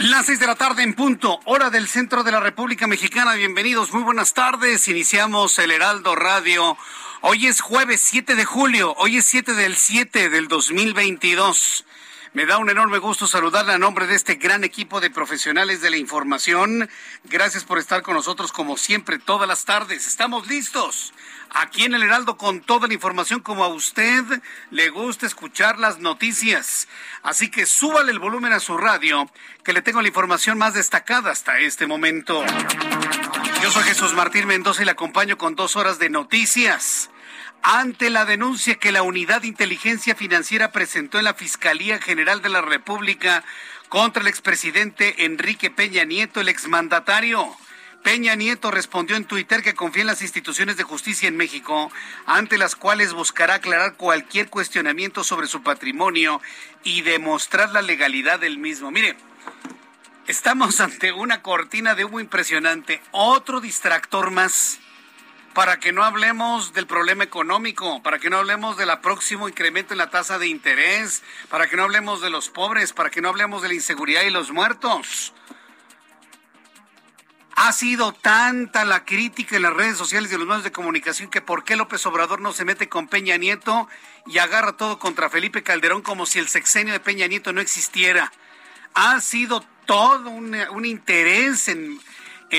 Las seis de la tarde en punto, hora del centro de la República Mexicana. Bienvenidos, muy buenas tardes. Iniciamos el Heraldo Radio. Hoy es jueves 7 de julio, hoy es 7 del 7 del 2022. Me da un enorme gusto saludarle a nombre de este gran equipo de profesionales de la información. Gracias por estar con nosotros como siempre todas las tardes. Estamos listos aquí en el Heraldo con toda la información como a usted le gusta escuchar las noticias. Así que súbale el volumen a su radio, que le tengo la información más destacada hasta este momento. Yo soy Jesús Martín Mendoza y le acompaño con dos horas de noticias ante la denuncia que la Unidad de Inteligencia Financiera presentó en la Fiscalía General de la República contra el expresidente Enrique Peña Nieto, el exmandatario. Peña Nieto respondió en Twitter que confía en las instituciones de justicia en México, ante las cuales buscará aclarar cualquier cuestionamiento sobre su patrimonio y demostrar la legalidad del mismo. Mire, estamos ante una cortina de humo impresionante, otro distractor más para que no hablemos del problema económico, para que no hablemos del próximo incremento en la tasa de interés, para que no hablemos de los pobres, para que no hablemos de la inseguridad y los muertos. Ha sido tanta la crítica en las redes sociales y en los medios de comunicación que por qué López Obrador no se mete con Peña Nieto y agarra todo contra Felipe Calderón como si el sexenio de Peña Nieto no existiera. Ha sido todo un, un interés en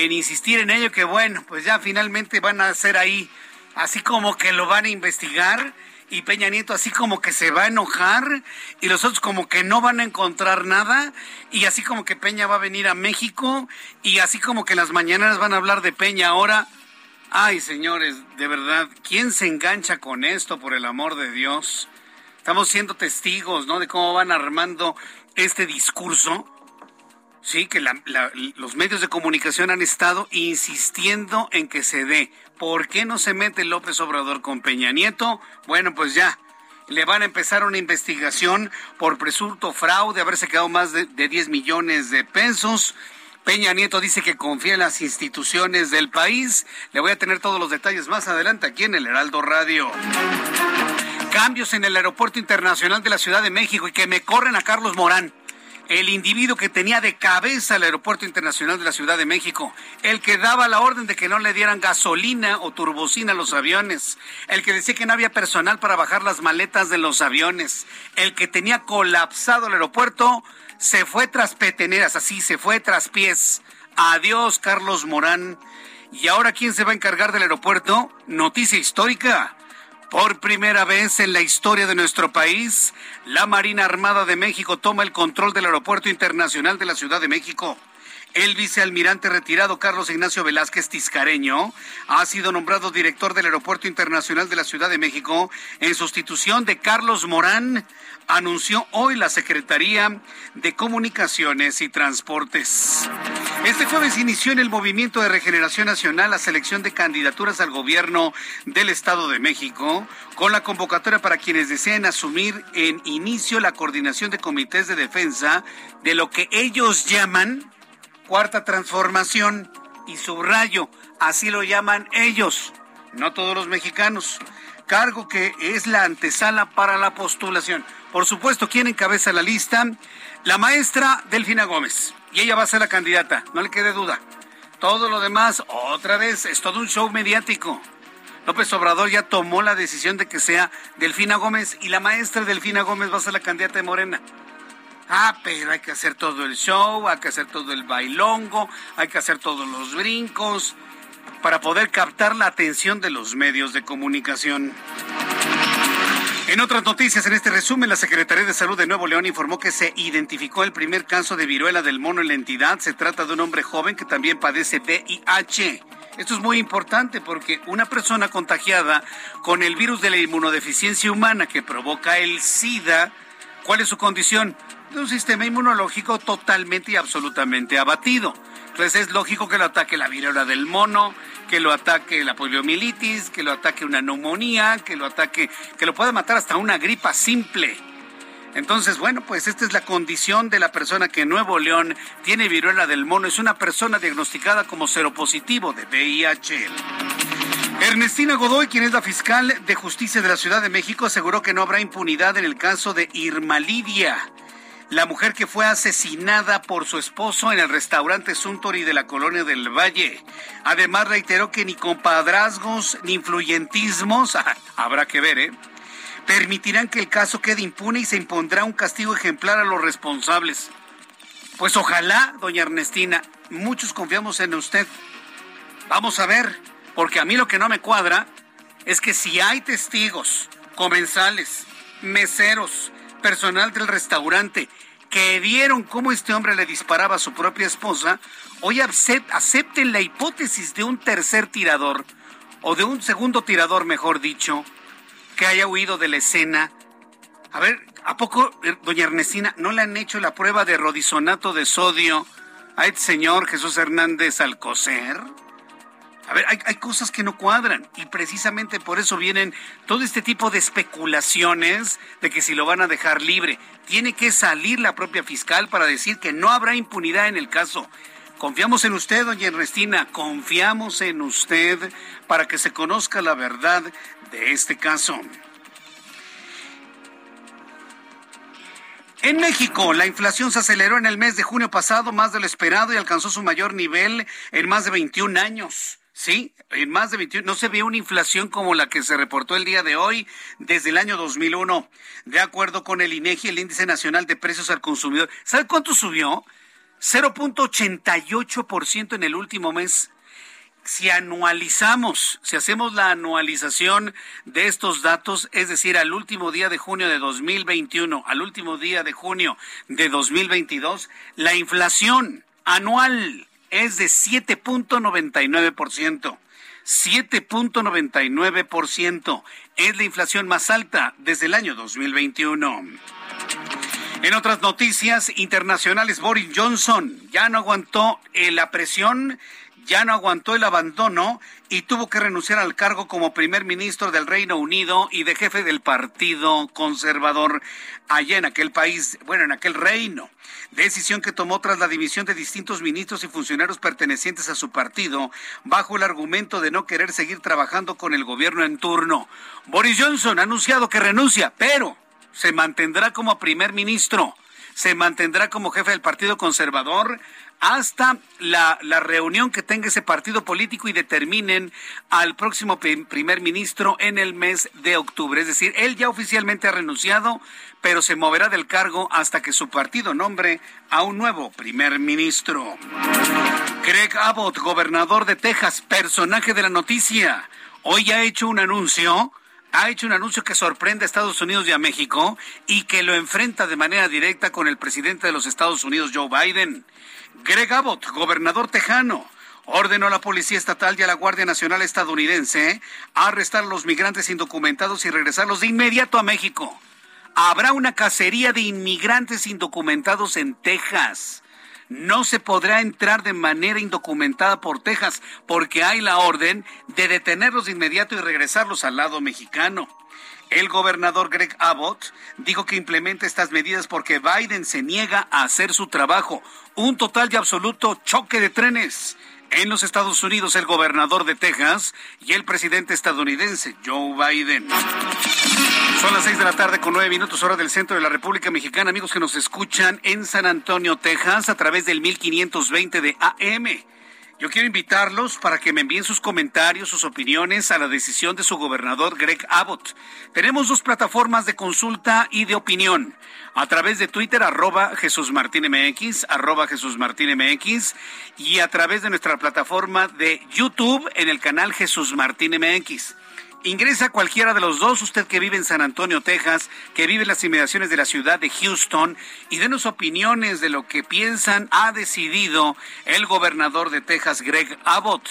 en insistir en ello que bueno, pues ya finalmente van a hacer ahí, así como que lo van a investigar y Peña Nieto así como que se va a enojar y los otros como que no van a encontrar nada y así como que Peña va a venir a México y así como que las mañanas van a hablar de Peña ahora. Ay, señores, de verdad, ¿quién se engancha con esto por el amor de Dios? Estamos siendo testigos, ¿no? De cómo van armando este discurso Sí, que los medios de comunicación han estado insistiendo en que se dé. ¿Por qué no se mete López Obrador con Peña Nieto? Bueno, pues ya, le van a empezar una investigación por presunto fraude, haberse quedado más de, de 10 millones de pesos. Peña Nieto dice que confía en las instituciones del país. Le voy a tener todos los detalles más adelante aquí en el Heraldo Radio. Cambios en el Aeropuerto Internacional de la Ciudad de México y que me corren a Carlos Morán el individuo que tenía de cabeza el Aeropuerto Internacional de la Ciudad de México, el que daba la orden de que no le dieran gasolina o turbocina a los aviones, el que decía que no había personal para bajar las maletas de los aviones, el que tenía colapsado el aeropuerto, se fue tras peteneras, así se fue tras pies. Adiós, Carlos Morán. ¿Y ahora quién se va a encargar del aeropuerto? Noticia histórica. Por primera vez en la historia de nuestro país, la Marina Armada de México toma el control del Aeropuerto Internacional de la Ciudad de México. El vicealmirante retirado Carlos Ignacio Velázquez Tiscareño ha sido nombrado director del Aeropuerto Internacional de la Ciudad de México en sustitución de Carlos Morán, anunció hoy la Secretaría de Comunicaciones y Transportes. Este jueves inició en el Movimiento de Regeneración Nacional la selección de candidaturas al gobierno del Estado de México, con la convocatoria para quienes deseen asumir en inicio la coordinación de comités de defensa de lo que ellos llaman cuarta transformación y subrayo, así lo llaman ellos, no todos los mexicanos cargo que es la antesala para la postulación. Por supuesto, ¿quién encabeza la lista? La maestra Delfina Gómez. Y ella va a ser la candidata, no le quede duda. Todo lo demás, otra vez, es todo un show mediático. López Obrador ya tomó la decisión de que sea Delfina Gómez y la maestra Delfina Gómez va a ser la candidata de Morena. Ah, pero hay que hacer todo el show, hay que hacer todo el bailongo, hay que hacer todos los brincos para poder captar la atención de los medios de comunicación. En otras noticias, en este resumen, la Secretaría de Salud de Nuevo León informó que se identificó el primer caso de viruela del mono en la entidad. Se trata de un hombre joven que también padece VIH. Esto es muy importante porque una persona contagiada con el virus de la inmunodeficiencia humana que provoca el SIDA, ¿cuál es su condición? De un sistema inmunológico totalmente y absolutamente abatido. Entonces es lógico que lo ataque la viruela del mono, que lo ataque la poliomielitis, que lo ataque una neumonía, que lo ataque, que lo pueda matar hasta una gripa simple. Entonces, bueno, pues esta es la condición de la persona que en Nuevo León tiene viruela del mono. Es una persona diagnosticada como seropositivo de VIH. Ernestina Godoy, quien es la fiscal de justicia de la Ciudad de México, aseguró que no habrá impunidad en el caso de Irma Lidia la mujer que fue asesinada por su esposo en el restaurante Suntory de la colonia del Valle. Además reiteró que ni compadrazgos ni influyentismos, habrá que ver, ¿eh? permitirán que el caso quede impune y se impondrá un castigo ejemplar a los responsables. Pues ojalá, doña Ernestina, muchos confiamos en usted. Vamos a ver, porque a mí lo que no me cuadra es que si hay testigos, comensales, meseros, personal del restaurante que vieron cómo este hombre le disparaba a su propia esposa, hoy acepten la hipótesis de un tercer tirador, o de un segundo tirador, mejor dicho, que haya huido de la escena. A ver, ¿a poco, eh, doña Ernestina, no le han hecho la prueba de rodisonato de sodio a este señor Jesús Hernández Alcocer? A ver, hay, cosas que no cuadran y precisamente por eso vienen todo este tipo de especulaciones de que si lo van a dejar libre. Tiene que salir la propia fiscal para decir que no habrá impunidad en el caso. Confiamos en usted, doña Ernestina, confiamos en usted para que se conozca la verdad de este caso. En México, la inflación se aceleró en el mes de junio pasado más de lo esperado y alcanzó su mayor nivel en más de 21 años. Sí, en más de 21. No se ve una inflación como la que se reportó el día de hoy desde el año 2001. De acuerdo con el INEGI, el Índice Nacional de Precios al Consumidor. ¿Sabe cuánto subió? 0.88% en el último mes. Si anualizamos, si hacemos la anualización de estos datos, es decir, al último día de junio de 2021, al último día de junio de 2022, la inflación anual es de 7.99%. 7.99% es la inflación más alta desde el año 2021. En otras noticias internacionales, Boris Johnson ya no aguantó la presión ya no aguantó el abandono y tuvo que renunciar al cargo como primer ministro del Reino Unido y de jefe del Partido Conservador allá en aquel país, bueno, en aquel reino. Decisión que tomó tras la división de distintos ministros y funcionarios pertenecientes a su partido, bajo el argumento de no querer seguir trabajando con el gobierno en turno. Boris Johnson ha anunciado que renuncia, pero se mantendrá como primer ministro se mantendrá como jefe del Partido Conservador hasta la, reunión que tenga ese partido político y determinen al próximo primer ministro en el mes de octubre. Es decir, él ya oficialmente ha renunciado, pero se moverá del cargo hasta que su partido nombre a un nuevo primer ministro. Greg Abbott, gobernador de Texas, personaje de la noticia, hoy ha hecho un anuncio ha hecho un anuncio que sorprende a Estados Unidos y a México y que lo enfrenta de manera directa con el presidente de los Estados Unidos, Joe Biden. Greg Abbott, gobernador tejano, ordenó a la Policía Estatal y a la Guardia Nacional estadounidense a arrestar a los migrantes indocumentados y regresarlos de inmediato a México. Habrá una cacería de inmigrantes indocumentados en Texas. No se podrá entrar de manera indocumentada por Texas porque hay la orden de detenerlos de inmediato y regresarlos al lado mexicano. El gobernador Greg Abbott dijo que implementa estas medidas porque Biden se niega a hacer su trabajo. Un total y absoluto choque de trenes. En los Estados Unidos, el gobernador de Texas y el presidente estadounidense, Joe Biden. Son las seis de la tarde con nueve minutos hora del centro de la República Mexicana. Amigos que nos escuchan en San Antonio, Texas, a través del 1520 de AM Yo quiero invitarlos para que me envíen sus comentarios, sus opiniones a la decisión de su gobernador Greg Abbott. Tenemos dos plataformas de consulta y de opinión. A través de Twitter, arroba Jesús Martín MX, arroba Jesús Martín MX, y a través de nuestra plataforma de YouTube en el canal Jesús Martín MX. Ingresa cualquiera de los dos, usted que vive en San Antonio, Texas, que vive en las inmediaciones de la ciudad de Houston, y denos opiniones de lo que piensan, ha decidido el gobernador de Texas, Greg Abbott.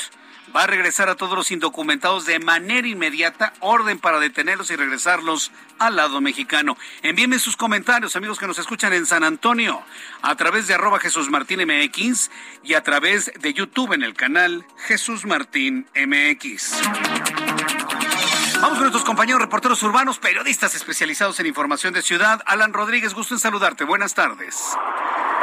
Va a regresar a todos los indocumentados de manera inmediata, orden para detenerlos y regresarlos al lado mexicano. Envíenme sus comentarios, amigos que nos escuchan en San Antonio, a través de arroba Jesús Martín MX y a través de YouTube en el canal Jesús Martín MX. Vamos con nuestros compañeros reporteros urbanos, periodistas especializados en información de ciudad. Alan Rodríguez, gusto en saludarte. Buenas tardes.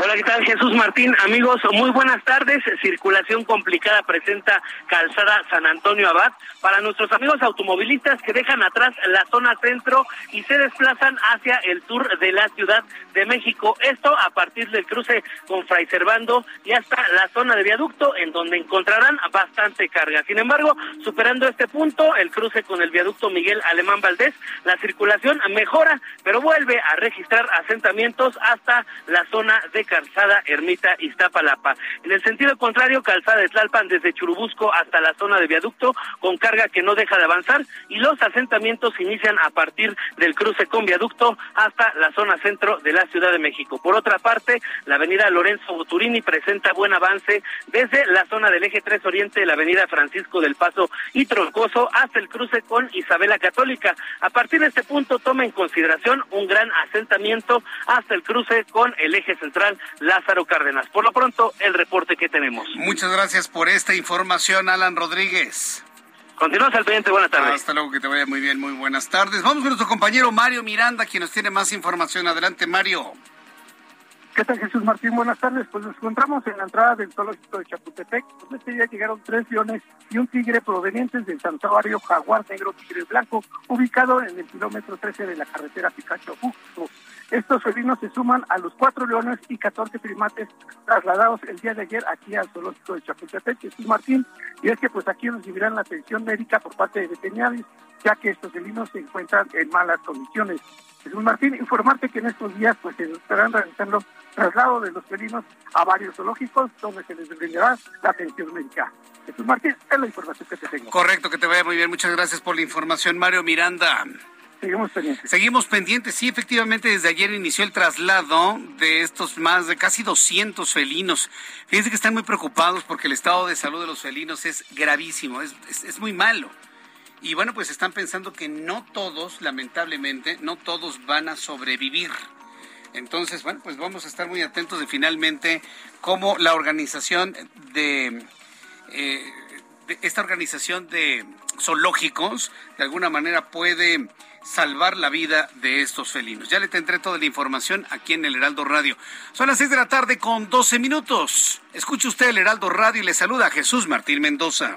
Hola, ¿qué tal? Jesús Martín, amigos, muy buenas tardes. Circulación complicada presenta Calzada San Antonio Abad para nuestros amigos automovilistas que dejan atrás la zona centro y se desplazan hacia el sur de la Ciudad de México. Esto a partir del cruce con Fray Servando y hasta la zona de viaducto en donde encontrarán bastante carga. Sin embargo, superando este punto, el cruce con el viaducto Miguel Alemán Valdés, la circulación mejora, pero vuelve a registrar asentamientos hasta la zona de Calzada Ermita Iztapalapa. En el sentido contrario, Calzada de Tlalpan desde Churubusco hasta la zona de viaducto con carga que no deja de avanzar y los asentamientos inician a partir del cruce con viaducto hasta la zona centro de la Ciudad de México. Por otra parte, la avenida Lorenzo Boturini presenta buen avance desde la zona del eje 3 Oriente, la avenida Francisco del Paso y Troncoso hasta el cruce con Isabela Católica. A partir de este punto toma en consideración un gran asentamiento hasta el cruce con el eje central Lázaro Cárdenas. Por lo pronto, el reporte que tenemos. Muchas gracias por esta información, Alan Rodríguez. Continuamos al pendiente, buenas tardes. Hasta luego, que te vaya muy bien, muy buenas tardes. Vamos con nuestro compañero Mario Miranda, quien nos tiene más información. Adelante, Mario. ¿Qué tal, Jesús Martín? Buenas tardes. Pues nos encontramos en la entrada del zoológico de Chapultepec, donde este día llegaron tres leones y un tigre provenientes del santuario Jaguar Negro Tigre Blanco, ubicado en el kilómetro 13 de la carretera Picacho Justo. Estos felinos se suman a los cuatro leones y 14 primates trasladados el día de ayer aquí al zoológico de Chapultepec, Jesús Martín, y es que pues aquí recibirán la atención médica por parte de veterinarios, ya que estos felinos se encuentran en malas condiciones. Jesús Martín, informarte que en estos días pues se estarán realizando traslado de los felinos a varios zoológicos donde se les brindará la atención médica. Jesús Martín, es la información que te tengo. Correcto, que te vaya muy bien. Muchas gracias por la información, Mario Miranda. Seguimos pendientes. Seguimos pendientes. Sí, efectivamente, desde ayer inició el traslado de estos más de casi 200 felinos. Fíjense que están muy preocupados porque el estado de salud de los felinos es gravísimo, es, es, es muy malo. Y bueno, pues están pensando que no todos, lamentablemente, no todos van a sobrevivir. Entonces, bueno, pues vamos a estar muy atentos de finalmente cómo la organización de, eh, de esta organización de zoológicos de alguna manera puede salvar la vida de estos felinos. Ya le tendré toda la información aquí en el Heraldo Radio. Son las 6 de la tarde con 12 minutos. Escuche usted el Heraldo Radio y le saluda a Jesús Martín Mendoza.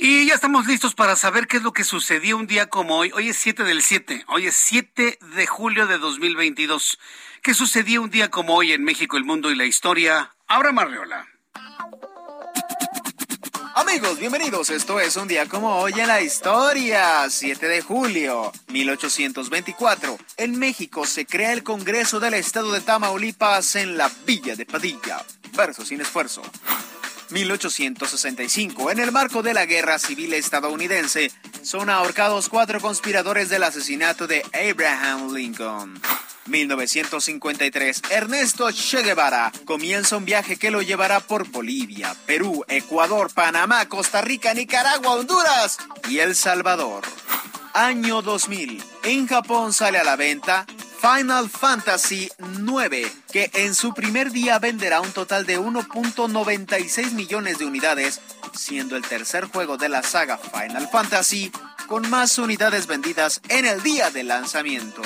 Y ya estamos listos para saber qué es lo que sucedió un día como hoy. Hoy es 7 del 7. Hoy es 7 de julio de 2022. ¿Qué sucedió un día como hoy en México, el mundo y la historia? Abra Marriola. Amigos, bienvenidos. Esto es un día como hoy en la historia. 7 de julio, 1824. En México se crea el Congreso del Estado de Tamaulipas en la Villa de Padilla. Verso sin esfuerzo. 1865. En el marco de la Guerra Civil estadounidense, son ahorcados cuatro conspiradores del asesinato de Abraham Lincoln. 1953. Ernesto Che Guevara comienza un viaje que lo llevará por Bolivia, Perú, Ecuador, Panamá, Costa Rica, Nicaragua, Honduras y El Salvador. Año 2000. En Japón sale a la venta Final Fantasy IX, que en su primer día venderá un total de 1.96 millones de unidades, siendo el tercer juego de la saga Final Fantasy con más unidades vendidas en el día de lanzamiento.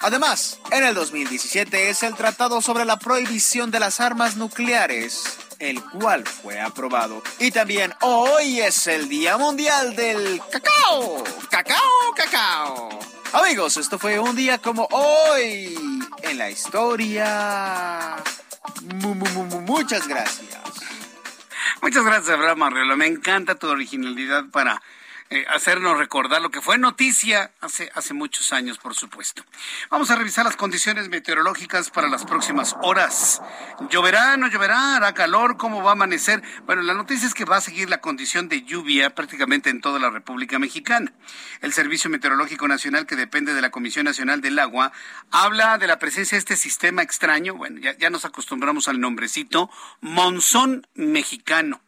Además, en el 2017 es el Tratado sobre la Prohibición de las Armas Nucleares, el cual fue aprobado. Y también hoy es el Día Mundial del Cacao. Cacao, cacao. Amigos, esto fue un día como hoy en la historia. muchas gracias. Muchas gracias, Abraham. Me encanta tu originalidad para eh, hacernos recordar lo que fue noticia hace, hace muchos años, por supuesto. Vamos a revisar las condiciones meteorológicas para las próximas horas. ¿Lloverá, no lloverá? ¿Hará calor? ¿Cómo va a amanecer? Bueno, la noticia es que va a seguir la condición de lluvia prácticamente en toda la República Mexicana. El Servicio Meteorológico Nacional, que depende de la Comisión Nacional del Agua, habla de la presencia de este sistema extraño, bueno, ya, ya nos acostumbramos al nombrecito, monzón mexicano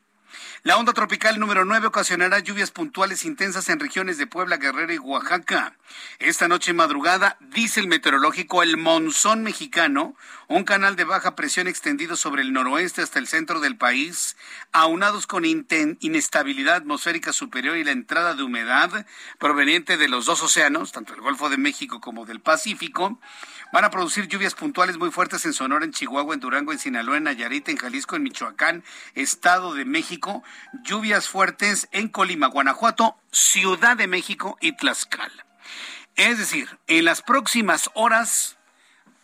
la onda tropical número 9 ocasionará lluvias puntuales intensas en regiones de Puebla, Guerrero y Oaxaca. Esta noche madrugada, dice el meteorológico, el monzón mexicano, un canal de baja presión extendido sobre el noroeste hasta el centro del país, aunados con inestabilidad atmosférica superior y la entrada de humedad proveniente de los dos océanos, tanto el Golfo de México como del Pacífico, Van a producir lluvias puntuales muy fuertes en Sonora, en Chihuahua, en Durango, en Sinaloa, en Nayarit, en Jalisco, en Michoacán, Estado de México. Lluvias fuertes en Colima, Guanajuato, Ciudad de México y Tlaxcala. Es decir, en las próximas horas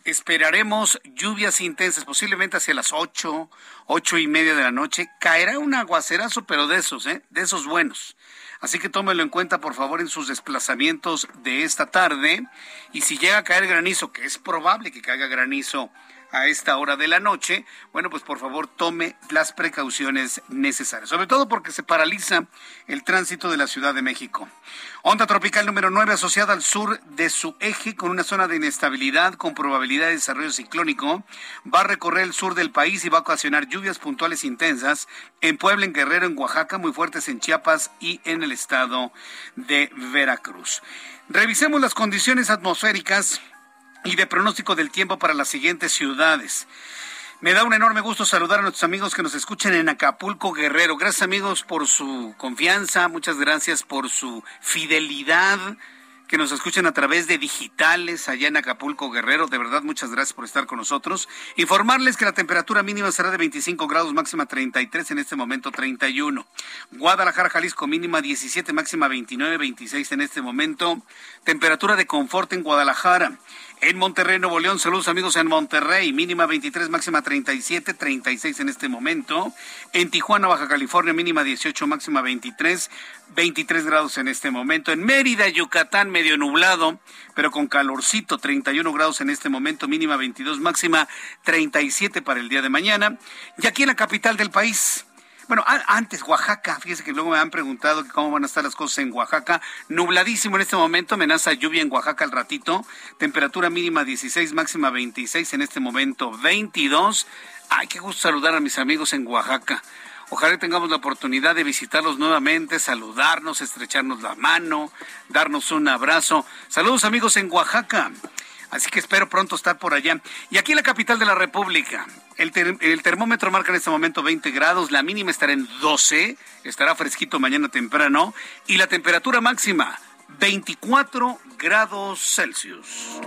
esperaremos lluvias intensas, posiblemente hacia las ocho, ocho y media de la noche. Caerá un aguacerazo, pero de esos, ¿eh? de esos buenos. Así que tómelo en cuenta, por favor, en sus desplazamientos de esta tarde. Y si llega a caer granizo, que es probable que caiga granizo a esta hora de la noche, bueno, pues por favor tome las precauciones necesarias, sobre todo porque se paraliza el tránsito de la Ciudad de México. Onda tropical número 9 asociada al sur de su eje con una zona de inestabilidad con probabilidad de desarrollo ciclónico, va a recorrer el sur del país y va a ocasionar lluvias puntuales intensas en Puebla, en Guerrero, en Oaxaca, muy fuertes en Chiapas y en el estado de Veracruz. Revisemos las condiciones atmosféricas y de pronóstico del tiempo para las siguientes ciudades. Me da un enorme gusto saludar a nuestros amigos que nos escuchan en Acapulco, Guerrero. Gracias amigos por su confianza, muchas gracias por su fidelidad, que nos escuchen a través de digitales allá en Acapulco, Guerrero. De verdad, muchas gracias por estar con nosotros. Informarles que la temperatura mínima será de 25 grados, máxima 33, en este momento 31. Guadalajara, Jalisco, mínima 17, máxima 29, 26 en este momento. Temperatura de confort en Guadalajara. En Monterrey, Nuevo León, saludos amigos en Monterrey, mínima 23, máxima 37, 36 en este momento. En Tijuana, Baja California, mínima 18, máxima 23, 23 grados en este momento. En Mérida, Yucatán, medio nublado, pero con calorcito, 31 grados en este momento, mínima 22, máxima 37 para el día de mañana. Y aquí en la capital del país, bueno, antes, Oaxaca, fíjese que luego me han preguntado cómo van a estar las cosas en Oaxaca. Nubladísimo en este momento, amenaza lluvia en Oaxaca al ratito. Temperatura mínima 16, máxima 26, en este momento 22. Ay, qué gusto saludar a mis amigos en Oaxaca. Ojalá tengamos la oportunidad de visitarlos nuevamente, saludarnos, estrecharnos la mano, darnos un abrazo. Saludos amigos en Oaxaca. Así que espero pronto estar por allá. Y aquí en la capital de la República, el, termómetro marca en este momento 20 grados, la mínima estará en 12, estará fresquito mañana temprano, y la temperatura máxima 24 grados Celsius.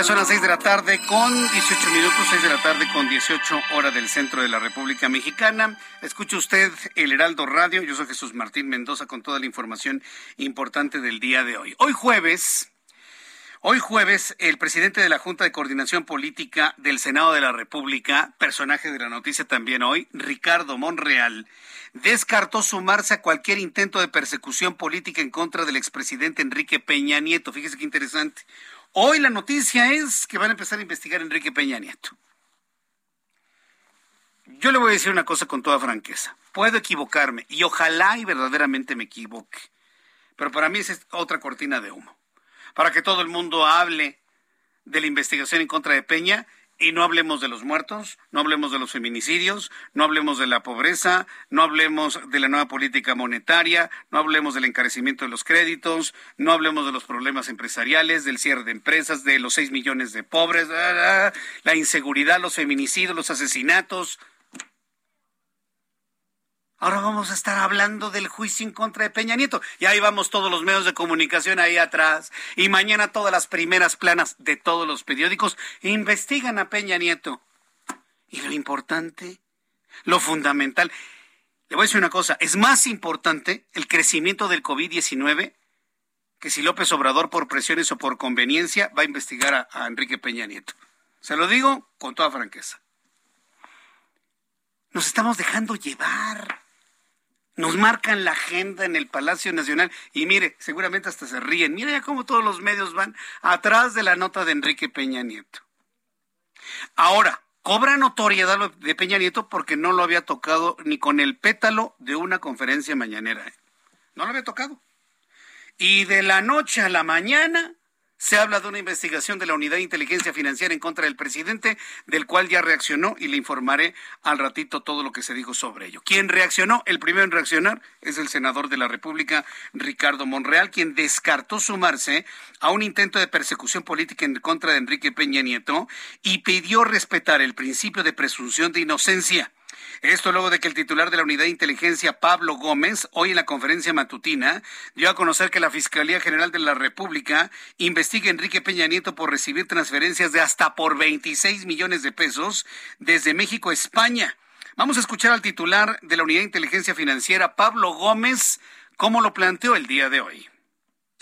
Ya son las 6 de la tarde con 18 minutos, 6 de la tarde con 18 horas del centro de la República Mexicana. Escuche usted el Heraldo Radio. Yo soy Jesús Martín Mendoza con toda la información importante del día de hoy. Hoy jueves, Hoy jueves, el presidente de la Junta de Coordinación Política del Senado de la República, personaje de la noticia también hoy, Ricardo Monreal, descartó sumarse a cualquier intento de persecución política en contra del expresidente Enrique Peña Nieto. Fíjese qué interesante. Hoy la noticia es que van a empezar a investigar a Enrique Peña Nieto. Yo le voy a decir una cosa con toda franqueza. Puedo equivocarme y ojalá y verdaderamente me equivoque. Pero para mí es otra cortina de humo. Para que todo el mundo hable de la investigación en contra de Peña Y no hablemos de los muertos, no hablemos de los feminicidios, no hablemos de la pobreza, no hablemos de la nueva política monetaria, no hablemos del encarecimiento de los créditos, no hablemos de los problemas empresariales, del cierre de empresas, de los seis millones de pobres, la inseguridad, los feminicidios, los asesinatos. Ahora vamos a estar hablando del juicio en contra de Peña Nieto. Y ahí vamos todos los medios de comunicación ahí atrás. Y mañana todas las primeras planas de todos los periódicos investigan a Peña Nieto. Y lo importante, lo fundamental, le voy a decir una cosa, es más importante el crecimiento del COVID-19 que si López Obrador por presiones o por conveniencia va a investigar a, a Enrique Peña Nieto. Se lo digo con toda franqueza. Nos estamos dejando llevar nos marcan la agenda en el Palacio Nacional y mire, seguramente hasta se ríen. Mire ya cómo todos los medios van atrás de la nota de Enrique Peña Nieto. Ahora, cobra notoriedad de Peña Nieto porque no lo había tocado ni con el pétalo de una conferencia mañanera. ¿eh? No lo había tocado. Y de la noche a la mañana se habla de una investigación de la Unidad de Inteligencia Financiera en contra del presidente, del cual ya reaccionó y le informaré al ratito todo lo que se dijo sobre ello. Quien reaccionó, el primero en reaccionar, es el senador de la República, Ricardo Monreal, quien descartó sumarse a un intento de persecución política en contra de Enrique Peña Nieto y pidió respetar el principio de presunción de inocencia. Esto luego de que el titular de la Unidad de Inteligencia, Pablo Gómez, hoy en la conferencia matutina, dio a conocer que la Fiscalía General de la República investiga a Enrique Peña Nieto por recibir transferencias de hasta por 26 millones de pesos desde México a España. Vamos a escuchar al titular de la Unidad de Inteligencia Financiera, Pablo Gómez, cómo lo planteó el día de hoy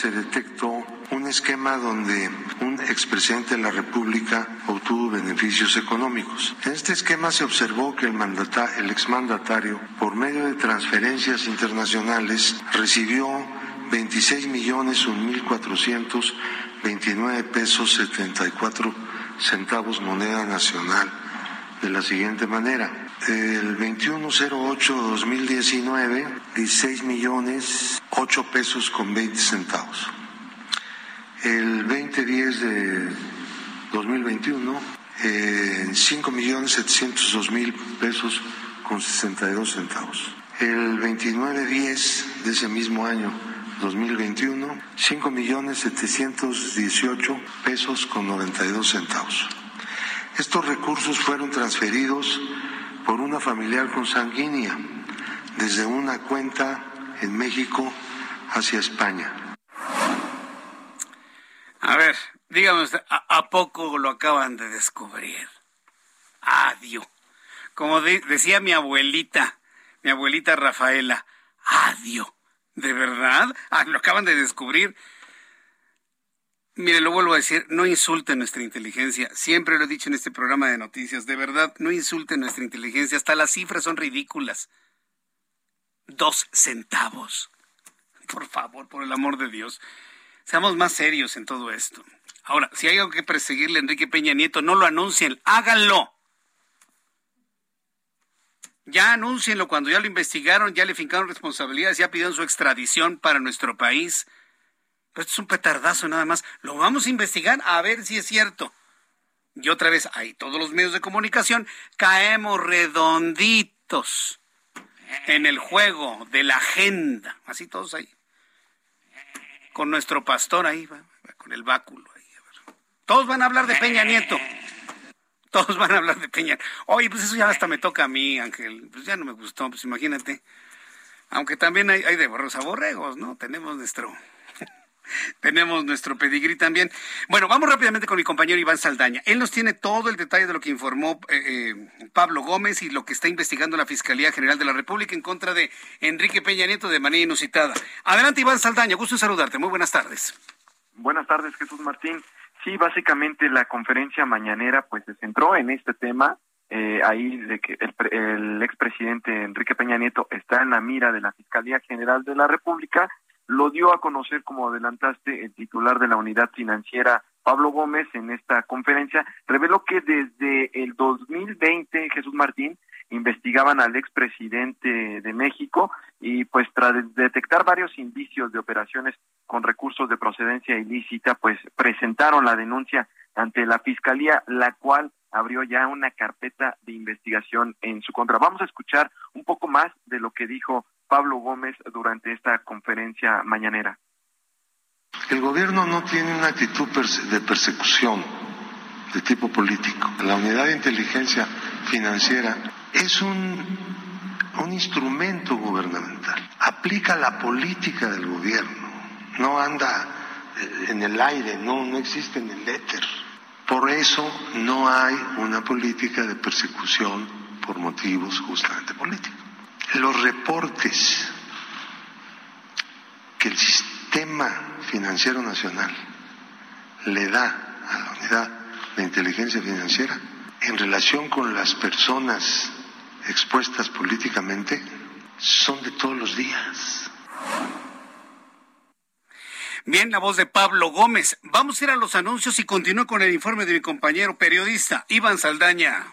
se detectó un esquema donde un expresidente de la República obtuvo beneficios económicos. En este esquema se observó que el, mandata, exmandatario, por medio de transferencias internacionales, recibió 26 millones mil pesos 74 centavos moneda nacional de la siguiente manera el 2108-2019, 16 millones 8 pesos con 20 centavos. El 2010 de 2021, eh, 5 millones 702 mil pesos con 62 centavos. El 29-10 de ese mismo año, 2021, 5 millones 718 pesos con 92 centavos. Estos recursos fueron transferidos por una familiar consanguínea desde una cuenta en México hacia España. A ver, dígame ¿a, poco lo acaban de descubrir? Adiós. Como decía mi abuelita, mi abuelita Rafaela, adiós. ¿De verdad? Ah, lo acaban de descubrir. Mire, lo vuelvo a decir, no insulten nuestra inteligencia. Siempre lo he dicho en este programa de noticias. De verdad, no insulten nuestra inteligencia. Hasta las cifras son ridículas. Dos centavos. Por favor, por el amor de Dios. Seamos más serios en todo esto. Ahora, si hay algo que perseguirle a Enrique Peña Nieto, no lo anuncien, háganlo. Ya anúncienlo cuando ya lo investigaron, ya le fincaron responsabilidades, ya pidieron su extradición para nuestro país esto es un petardazo nada más. Lo vamos a investigar a ver si es cierto. Y otra vez, ahí todos los medios de comunicación caemos redonditos en el juego de la agenda. Así todos ahí. Con nuestro pastor ahí, con el báculo ahí. Todos van a hablar de Peña Nieto. Todos van a hablar de Peña. Oye, pues eso ya hasta me toca a mí, Ángel. Pues ya no me gustó, pues imagínate. Aunque también hay, hay de borros a borregos, ¿no? Tenemos nuestro tenemos nuestro pedigrí también. Bueno, vamos rápidamente con mi compañero Iván Saldaña. Él nos tiene todo el detalle de lo que informó eh, eh, Pablo Gómez y lo que está investigando la Fiscalía General de la República en contra de Enrique Peña Nieto de manera inusitada. Adelante, Iván Saldaña. Gusto en saludarte. Muy buenas tardes. Buenas tardes, Jesús Martín. Sí, básicamente la conferencia mañanera pues se centró en este tema. Eh, ahí de que el, el expresidente Enrique Peña Nieto está en la mira de la Fiscalía General de la República lo dio a conocer, como adelantaste, el titular de la unidad financiera, Pablo Gómez, en esta conferencia, reveló que desde el 2020, Jesús Martín, investigaban al expresidente de México y pues tras detectar varios indicios de operaciones con recursos de procedencia ilícita, pues presentaron la denuncia ante la Fiscalía, la cual abrió ya una carpeta de investigación en su contra. Vamos a escuchar un poco más de lo que dijo Pablo Gómez durante esta conferencia mañanera. El gobierno no tiene una actitud de persecución de tipo político. La unidad de inteligencia financiera es un, un instrumento gubernamental. Aplica la política del gobierno. No anda eh, en el aire, no, no existe en el éter. Por eso no hay una política de persecución por motivos justamente políticos. Los reportes que el sistema financiero nacional le da a la unidad de inteligencia financiera en relación con las personas expuestas políticamente son de todos los días. Bien, la voz de Pablo Gómez. Vamos a ir a los anuncios y continúo con el informe de mi compañero periodista, Iván Saldaña.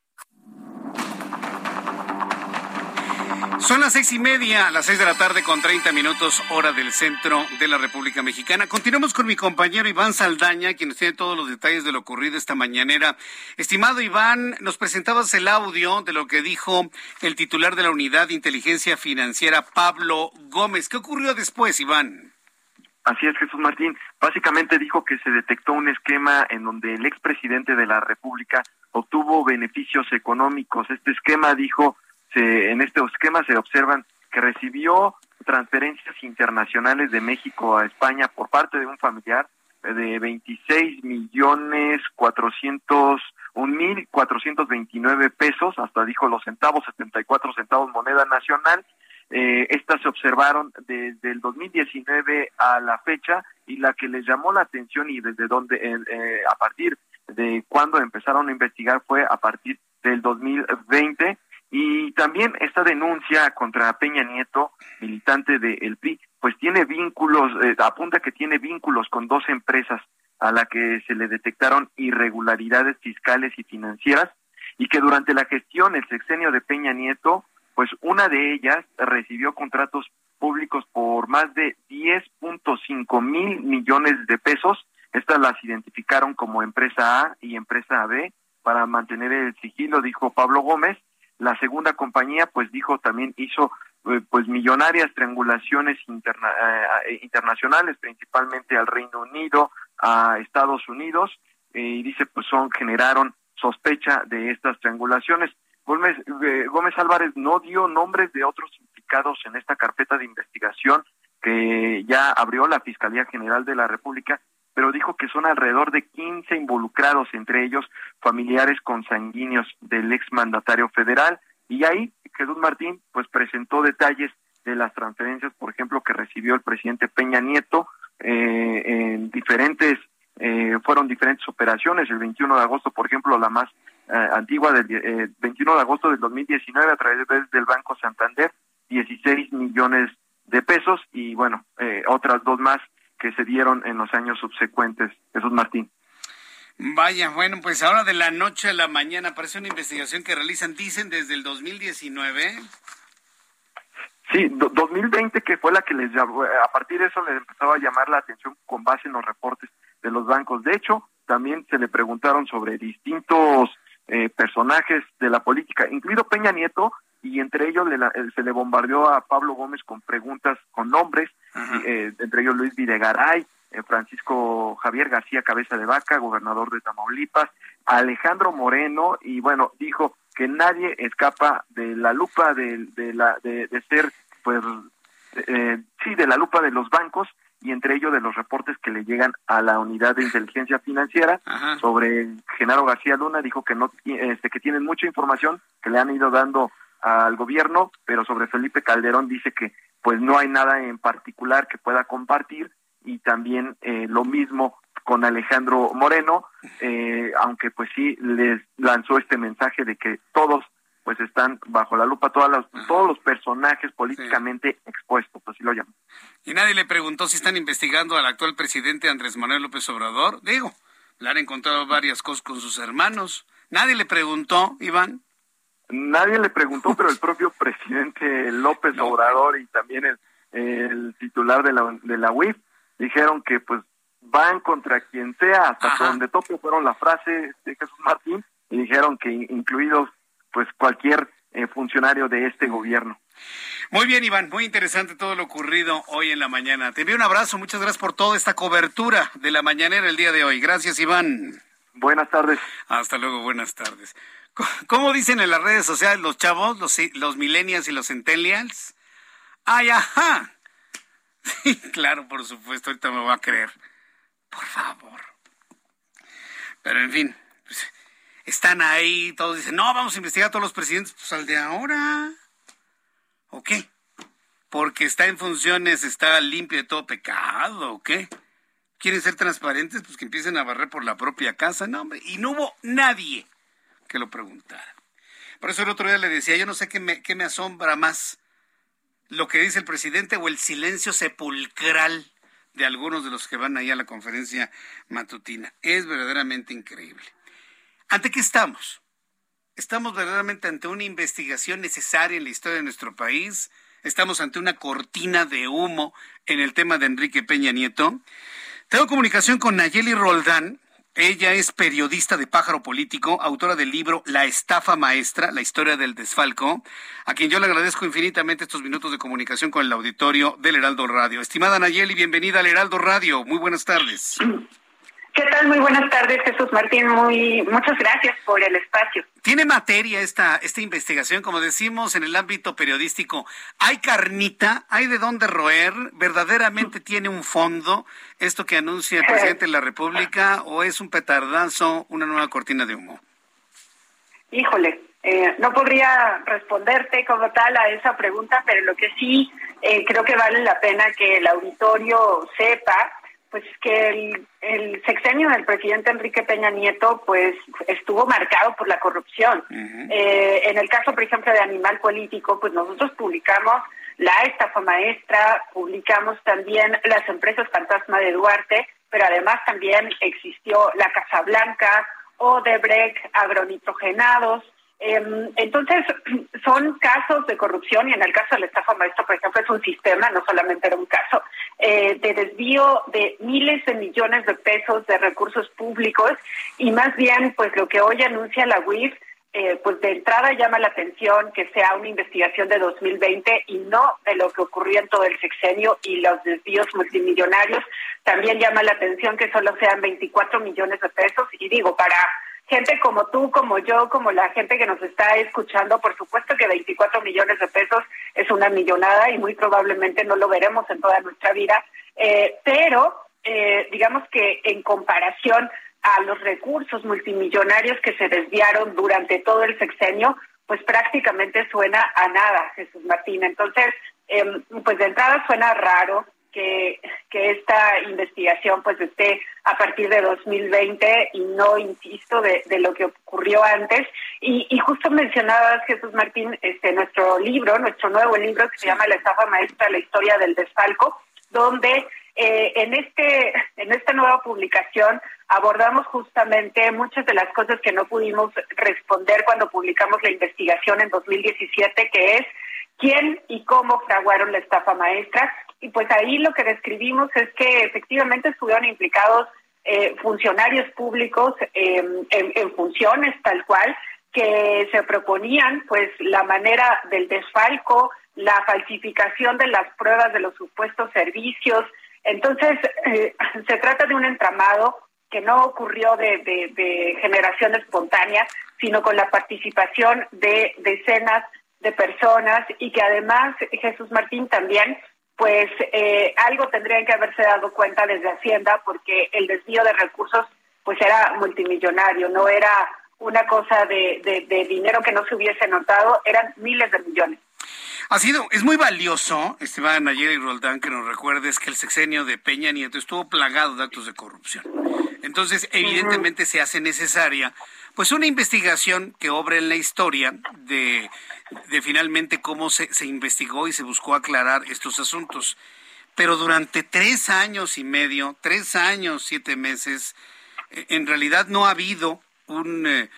Son las seis y media, las seis de la tarde con 30 minutos, hora del centro de la República Mexicana. Continuamos con mi compañero Iván Saldaña, quien nos tiene todos los detalles de lo ocurrido esta mañanera. Estimado Iván, nos presentabas el audio de lo que dijo el titular de la Unidad de Inteligencia Financiera, Pablo Gómez. ¿Qué ocurrió después, Iván? Así es, Jesús Martín. Básicamente dijo que se detectó un esquema en donde el expresidente de la República obtuvo beneficios económicos. Este esquema, dijo, en este esquema se observan que recibió transferencias internacionales de México a España por parte de un familiar de 26 millones 400 un mil cuatrocientos veintinueve pesos, hasta dijo los centavos, 74 centavos moneda nacional. Eh, estas se observaron desde el 2019 a la fecha y la que les llamó la atención y desde donde, eh, a partir de cuando empezaron a investigar fue a partir del 2020 y también esta denuncia contra Peña Nieto, militante del PRI, pues tiene vínculos, eh, apunta que tiene vínculos con dos empresas a la que se le detectaron irregularidades fiscales y financieras y que durante la gestión, el sexenio de Peña Nieto, pues una de ellas recibió contratos públicos por más de 10.5 mil millones de pesos. Estas las identificaron como empresa A y empresa B para mantener el sigilo, dijo Pablo Gómez, la segunda compañía, pues dijo, también hizo eh, pues millonarias triangulaciones interna eh, internacionales, principalmente al Reino Unido, a Estados Unidos, eh, y dice, pues son, generaron sospecha de estas triangulaciones. Gómez, Gómez Álvarez no dio nombres de otros implicados en esta carpeta de investigación que ya abrió la Fiscalía General de la República pero dijo que son alrededor de 15 involucrados, entre ellos familiares consanguíneos del exmandatario federal. Y ahí Jesús Martín pues presentó detalles de las transferencias, por ejemplo, que recibió el presidente Peña Nieto eh, en diferentes, eh, fueron diferentes operaciones. El 21 de agosto, por ejemplo, la más eh, antigua del 21 de agosto del 2019 a través del Banco Santander, 16 millones de pesos y bueno, otras dos más que se dieron en los años subsecuentes. Jesús Martín. Vaya, bueno, pues ahora de la noche a la mañana parece una investigación que realizan, dicen, desde el 2019. Sí, 2020 que fue la que les llamó, a partir de eso les empezaba a llamar la atención con base en los reportes de los bancos. De hecho, también se le preguntaron sobre distintos eh, personajes de la política, incluido Peña Nieto, y entre ellos se le bombardeó a Pablo Gómez con preguntas con nombres, entre ellos Luis Videgaray, Francisco Javier García Cabeza de Vaca, gobernador de Tamaulipas, Alejandro Moreno, y bueno, dijo que nadie escapa de la lupa de, la, de, ser, pues, eh, sí, de la lupa de los bancos y entre ellos de los reportes que le llegan a la unidad de inteligencia financiera sobre Genaro García Luna dijo que no este que tienen mucha información que le han ido dando al gobierno pero sobre Felipe Calderón dice que pues no hay nada en particular que pueda compartir y también eh, lo mismo con Alejandro Moreno, eh, aunque pues sí les lanzó este mensaje de que todos pues están bajo la lupa, todas todos los personajes políticamente expuestos, así lo llaman. Y nadie le preguntó si están investigando al actual presidente Andrés Manuel López Obrador. Digo, le han encontrado varias cosas con sus hermanos. Nadie le preguntó, Iván. Nadie le preguntó, pero el propio presidente López Obrador y también el, el titular de la, de la UIF dijeron que pues van contra quien sea, hasta donde tope fueron la frase de Jesús Martín y dijeron que incluidos pues cualquier eh, funcionario de este gobierno. Muy bien, Iván, muy interesante todo lo ocurrido hoy en la mañana. Te envío un abrazo, muchas gracias por toda esta cobertura de la mañanera el día de hoy. Gracias, Iván. Buenas tardes. Hasta luego, buenas tardes. ¿Cómo dicen en las redes sociales los chavos, los, los millennials y los centennials? ¡Ay, ajá! Sí, claro, por supuesto, ahorita me va a creer. Por favor. Pero en fin, pues, están ahí, todos dicen, no, vamos a investigar a todos los presidentes, pues al de ahora. ¿O qué? Porque está en funciones, está limpio de todo pecado, ¿o qué? ¿Quieren ser transparentes? Pues que empiecen a barrer por la propia casa, no, hombre. Y no hubo nadie que lo preguntara. Por eso el otro día le decía, yo no sé qué me, qué me asombra más, lo que dice el presidente o el silencio sepulcral de algunos de los que van ahí a la conferencia matutina. Es verdaderamente increíble. ¿Ante qué estamos? ¿Estamos verdaderamente ante una investigación necesaria en la historia de nuestro país? ¿Estamos ante una cortina de humo en el tema de Enrique Peña Nieto? Tengo comunicación con Nayeli Roldán, ella es periodista de Pájaro Político, autora del libro La estafa maestra, la historia del desfalco, a quien yo le agradezco infinitamente estos minutos de comunicación con el auditorio del Heraldo Radio. Estimada Nayeli, bienvenida al Heraldo Radio. Muy buenas tardes. ¿Qué tal? Muy buenas tardes, Jesús Martín. Muy muchas gracias por el espacio. Tiene materia esta esta investigación, como decimos en el ámbito periodístico. Hay carnita, hay de dónde roer. Verdaderamente tiene un fondo esto que anuncia el presidente de la República o es un petardazo, una nueva cortina de humo. Híjole, eh, no podría responderte como tal a esa pregunta, pero lo que sí eh, creo que vale la pena que el auditorio sepa pues que el, sexenio del presidente Enrique Peña Nieto pues estuvo marcado por la corrupción. Eh, en el caso, por ejemplo, de Animal Político, pues nosotros publicamos la estafa maestra, publicamos también las empresas fantasma de Duarte, pero además también existió la Casa Blanca, Odebrecht, agronitrogenados, entonces, son casos de corrupción y en el caso del estafa maestro, por ejemplo, es un sistema, no solamente era un caso, eh, de desvío de miles de millones de pesos de recursos públicos y más bien, pues lo que hoy anuncia la UIF, eh, pues de entrada llama la atención que sea una investigación de 2020 y no de lo que ocurrió en todo el sexenio y los desvíos multimillonarios. También llama la atención que solo sean 24 millones de pesos y digo, para gente como tú, como yo, como la gente que nos está escuchando, por supuesto que 24 millones de pesos es una millonada y muy probablemente no lo veremos en toda nuestra vida, eh, pero eh, digamos que en comparación a los recursos multimillonarios que se desviaron durante todo el sexenio, pues prácticamente suena a nada, Jesús Martín. Entonces, em, pues de entrada suena raro, que, que esta investigación pues esté a partir de 2020 y no, insisto, de, de lo que ocurrió antes. Y, y, justo mencionabas, Jesús Martín, este, nuestro libro, nuestro nuevo libro que se llama La estafa maestra, la historia del desfalco, donde eh, en, este, en esta nueva publicación abordamos justamente muchas de las cosas que no pudimos responder cuando publicamos la investigación en 2017, que es quién y cómo fraguaron la estafa maestra y pues ahí lo que describimos es que efectivamente estuvieron implicados eh, funcionarios públicos em, en, funciones tal cual, que se proponían, pues la manera del desfalco, la falsificación de las pruebas de los supuestos servicios. Entonces, eh, se trata de un entramado que no ocurrió de, de, generación espontánea, sino con la participación de decenas de personas y que además Jesús Martín también, pues eh, algo tendrían que haberse dado cuenta desde Hacienda porque el desvío de recursos pues era multimillonario, no era una cosa de, de dinero que no se hubiese notado, eran miles de millones. Ha sido, es muy valioso, Esteban Ayer y Roldán, que nos recuerdes que el sexenio de Peña Nieto estuvo plagado de actos de corrupción. Entonces, evidentemente se hace necesaria pues una investigación que obre en la historia de, de finalmente cómo se, se investigó y se buscó aclarar estos asuntos. Pero durante tres años y medio, tres años, siete meses, eh, en realidad no ha habido un... Eh,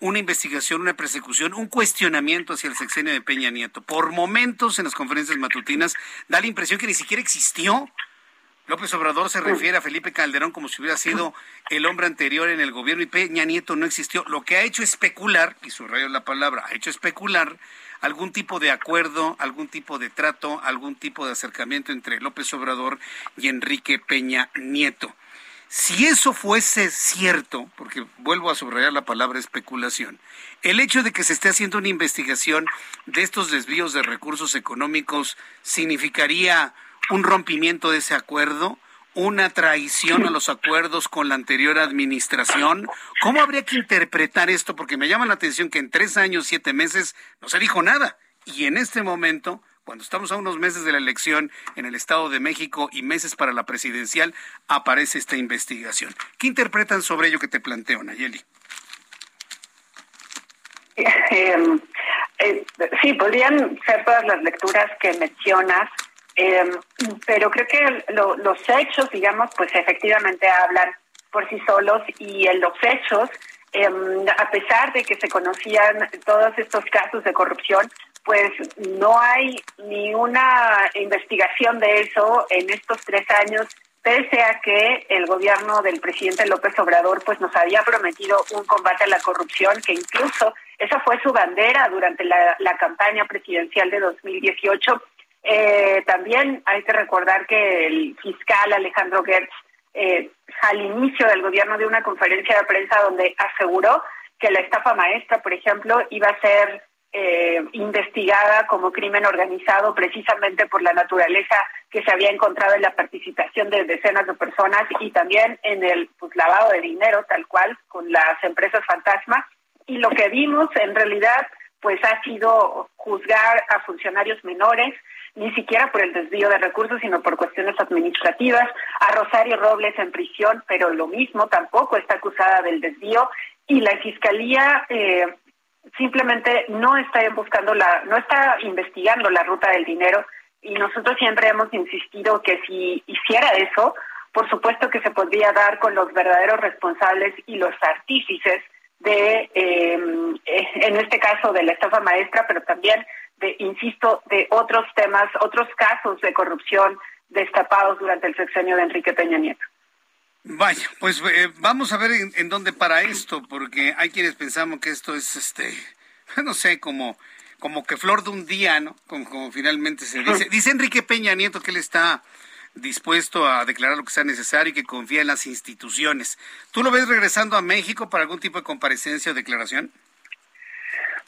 una investigación, una persecución, un cuestionamiento hacia el sexenio de Peña Nieto. Por momentos en las conferencias matutinas da la impresión que ni siquiera existió. López Obrador se refiere a Felipe Calderón como si hubiera sido el hombre anterior en el gobierno y Peña Nieto no existió. Lo que ha hecho especular, y subrayo la palabra, ha hecho especular algún tipo de acuerdo, algún tipo de trato, algún tipo de acercamiento entre López Obrador y Enrique Peña Nieto. Si eso fuese cierto, porque vuelvo a subrayar la palabra especulación, el hecho de que se esté haciendo una investigación de estos desvíos de recursos económicos significaría un rompimiento de ese acuerdo, una traición a los acuerdos con la anterior administración. ¿Cómo habría que interpretar esto? Porque me llama la atención que en tres años, siete meses, no se dijo nada. Y en este momento cuando estamos a unos meses de la elección en el Estado de México y meses para la presidencial, aparece esta investigación. ¿Qué interpretan sobre ello que te planteo, Nayeli? Em, eh, sí, podrían ser todas las lecturas que mencionas, em, pero creo que los hechos, digamos, pues efectivamente hablan por sí solos y en los hechos, em, a pesar de que se conocían todos estos casos de corrupción, pues no hay ni una investigación de eso en estos tres años, pese a que el gobierno del presidente López Obrador pues nos había prometido un combate a la corrupción, que incluso esa fue su bandera durante la, campaña presidencial de 2018. Eh, también hay que recordar que el fiscal Alejandro Gertz eh, al inicio del gobierno de una conferencia de prensa donde aseguró que la estafa maestra, por ejemplo, iba a ser eh, investigada como crimen organizado precisamente por la naturaleza que se había encontrado en la participación de decenas de personas y también en el pues, lavado de dinero tal cual con las empresas fantasma. Y lo que vimos en realidad pues ha sido juzgar a funcionarios menores ni siquiera por el desvío de recursos, sino por cuestiones administrativas. A Rosario Robles en prisión, pero lo mismo, tampoco está acusada del desvío. Y la Fiscalía eh, simplemente no está buscando la, no está investigando la ruta del dinero y nosotros siempre hemos insistido que si hiciera eso, por supuesto que se podría dar con los verdaderos responsables y los artífices de, em, eh, en este caso de la estafa maestra, pero también de, insisto, de otros temas, otros casos de corrupción destapados durante el sexenio de Enrique Peña Nieto. Vaya, pues eh, vamos a ver en, dónde para esto, porque hay quienes pensamos que esto es, este, no sé, como, como que flor de un día, ¿no? Como, finalmente se dice. Dice Enrique Peña Nieto que él está dispuesto a declarar lo que sea necesario y que confía en las instituciones. ¿Tú lo ves regresando a México para algún tipo de comparecencia o declaración?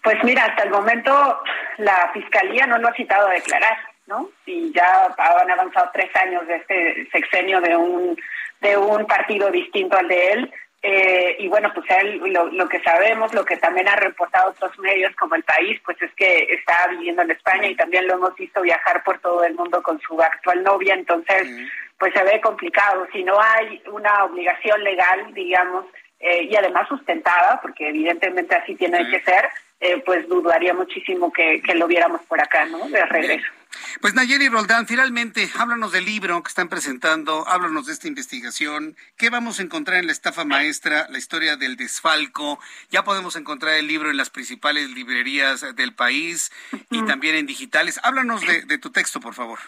Pues mira, hasta el momento la Fiscalía no lo ha citado a declarar, ¿no? Y ya han avanzado tres años de este sexenio de un de un partido distinto al de él. Eh, y bueno, pues él, lo, que sabemos, lo que también ha reportado otros medios como el país, pues es que está viviendo en España y también lo hemos visto viajar por todo el mundo con su actual novia, entonces pues se ve complicado. Si no hay una obligación legal, digamos, eh, y además sustentada, porque evidentemente así tiene que ser, eh, pues dudaría muchísimo que, lo viéramos por acá, ¿no? De regreso. Pues Nayeli Roldán, finalmente, háblanos del libro que están presentando, háblanos de esta investigación, qué vamos a encontrar en la estafa maestra, la historia del desfalco, ya podemos encontrar el libro en las principales librerías del país y también en digitales. Háblanos de, tu texto, por favor.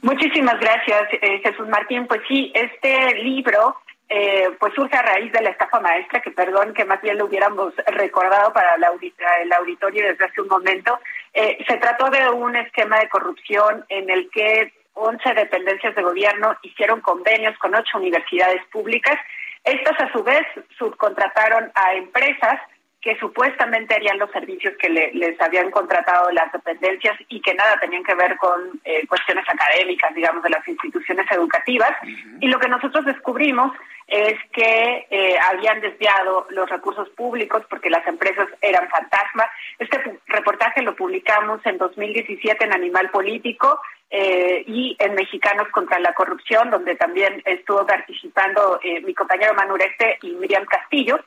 Muchísimas gracias, eh, Jesús Martín. Pues sí, este libro eh, pues surge a raíz de la estafa maestra, que perdón, que más bien lo hubiéramos recordado para el auditorio desde hace un momento. Eh, se trató de un esquema de corrupción en el que 11 dependencias de gobierno hicieron convenios con ocho universidades públicas. Estas, a su vez, subcontrataron a empresas que supuestamente harían los servicios que les habían contratado las dependencias y que nada tenían que ver con eh, cuestiones académicas, digamos, de las instituciones educativas. Y lo que nosotros descubrimos es que eh, habían desviado los recursos públicos porque las empresas eran fantasmas. Este reportaje lo publicamos en 2017 en Animal Político eh, y en Mexicanos contra la Corrupción, donde también estuvo participando mi compañero Manureste y Miriam Castillo.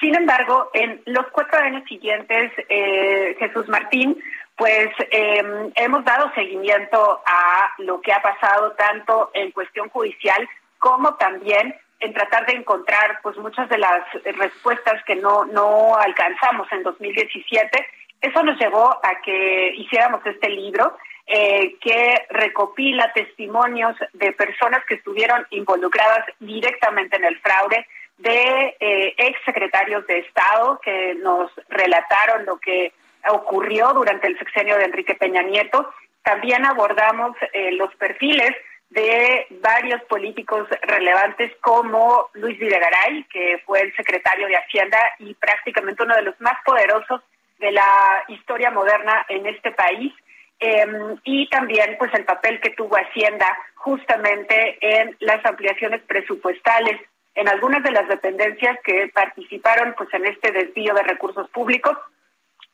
Sin embargo, en los cuatro años siguientes, eh, Jesús Martín, pues em, hemos dado seguimiento a lo que ha pasado tanto en cuestión judicial como también en tratar de encontrar pues muchas de las respuestas que no, no alcanzamos en 2017. Eso nos llevó a que hiciéramos este libro eh, que recopila testimonios de personas que estuvieron involucradas directamente en el fraude, de eh, ex secretarios de Estado que nos relataron lo que ocurrió durante el sexenio de Enrique Peña Nieto. También abordamos eh, los perfiles de varios políticos relevantes como Luis Videgaray, que fue el secretario de Hacienda y prácticamente uno de los más poderosos de la historia moderna en este país. Em, y también pues el papel que tuvo Hacienda justamente en las ampliaciones presupuestales en algunas de las dependencias que participaron pues en este desvío de recursos públicos.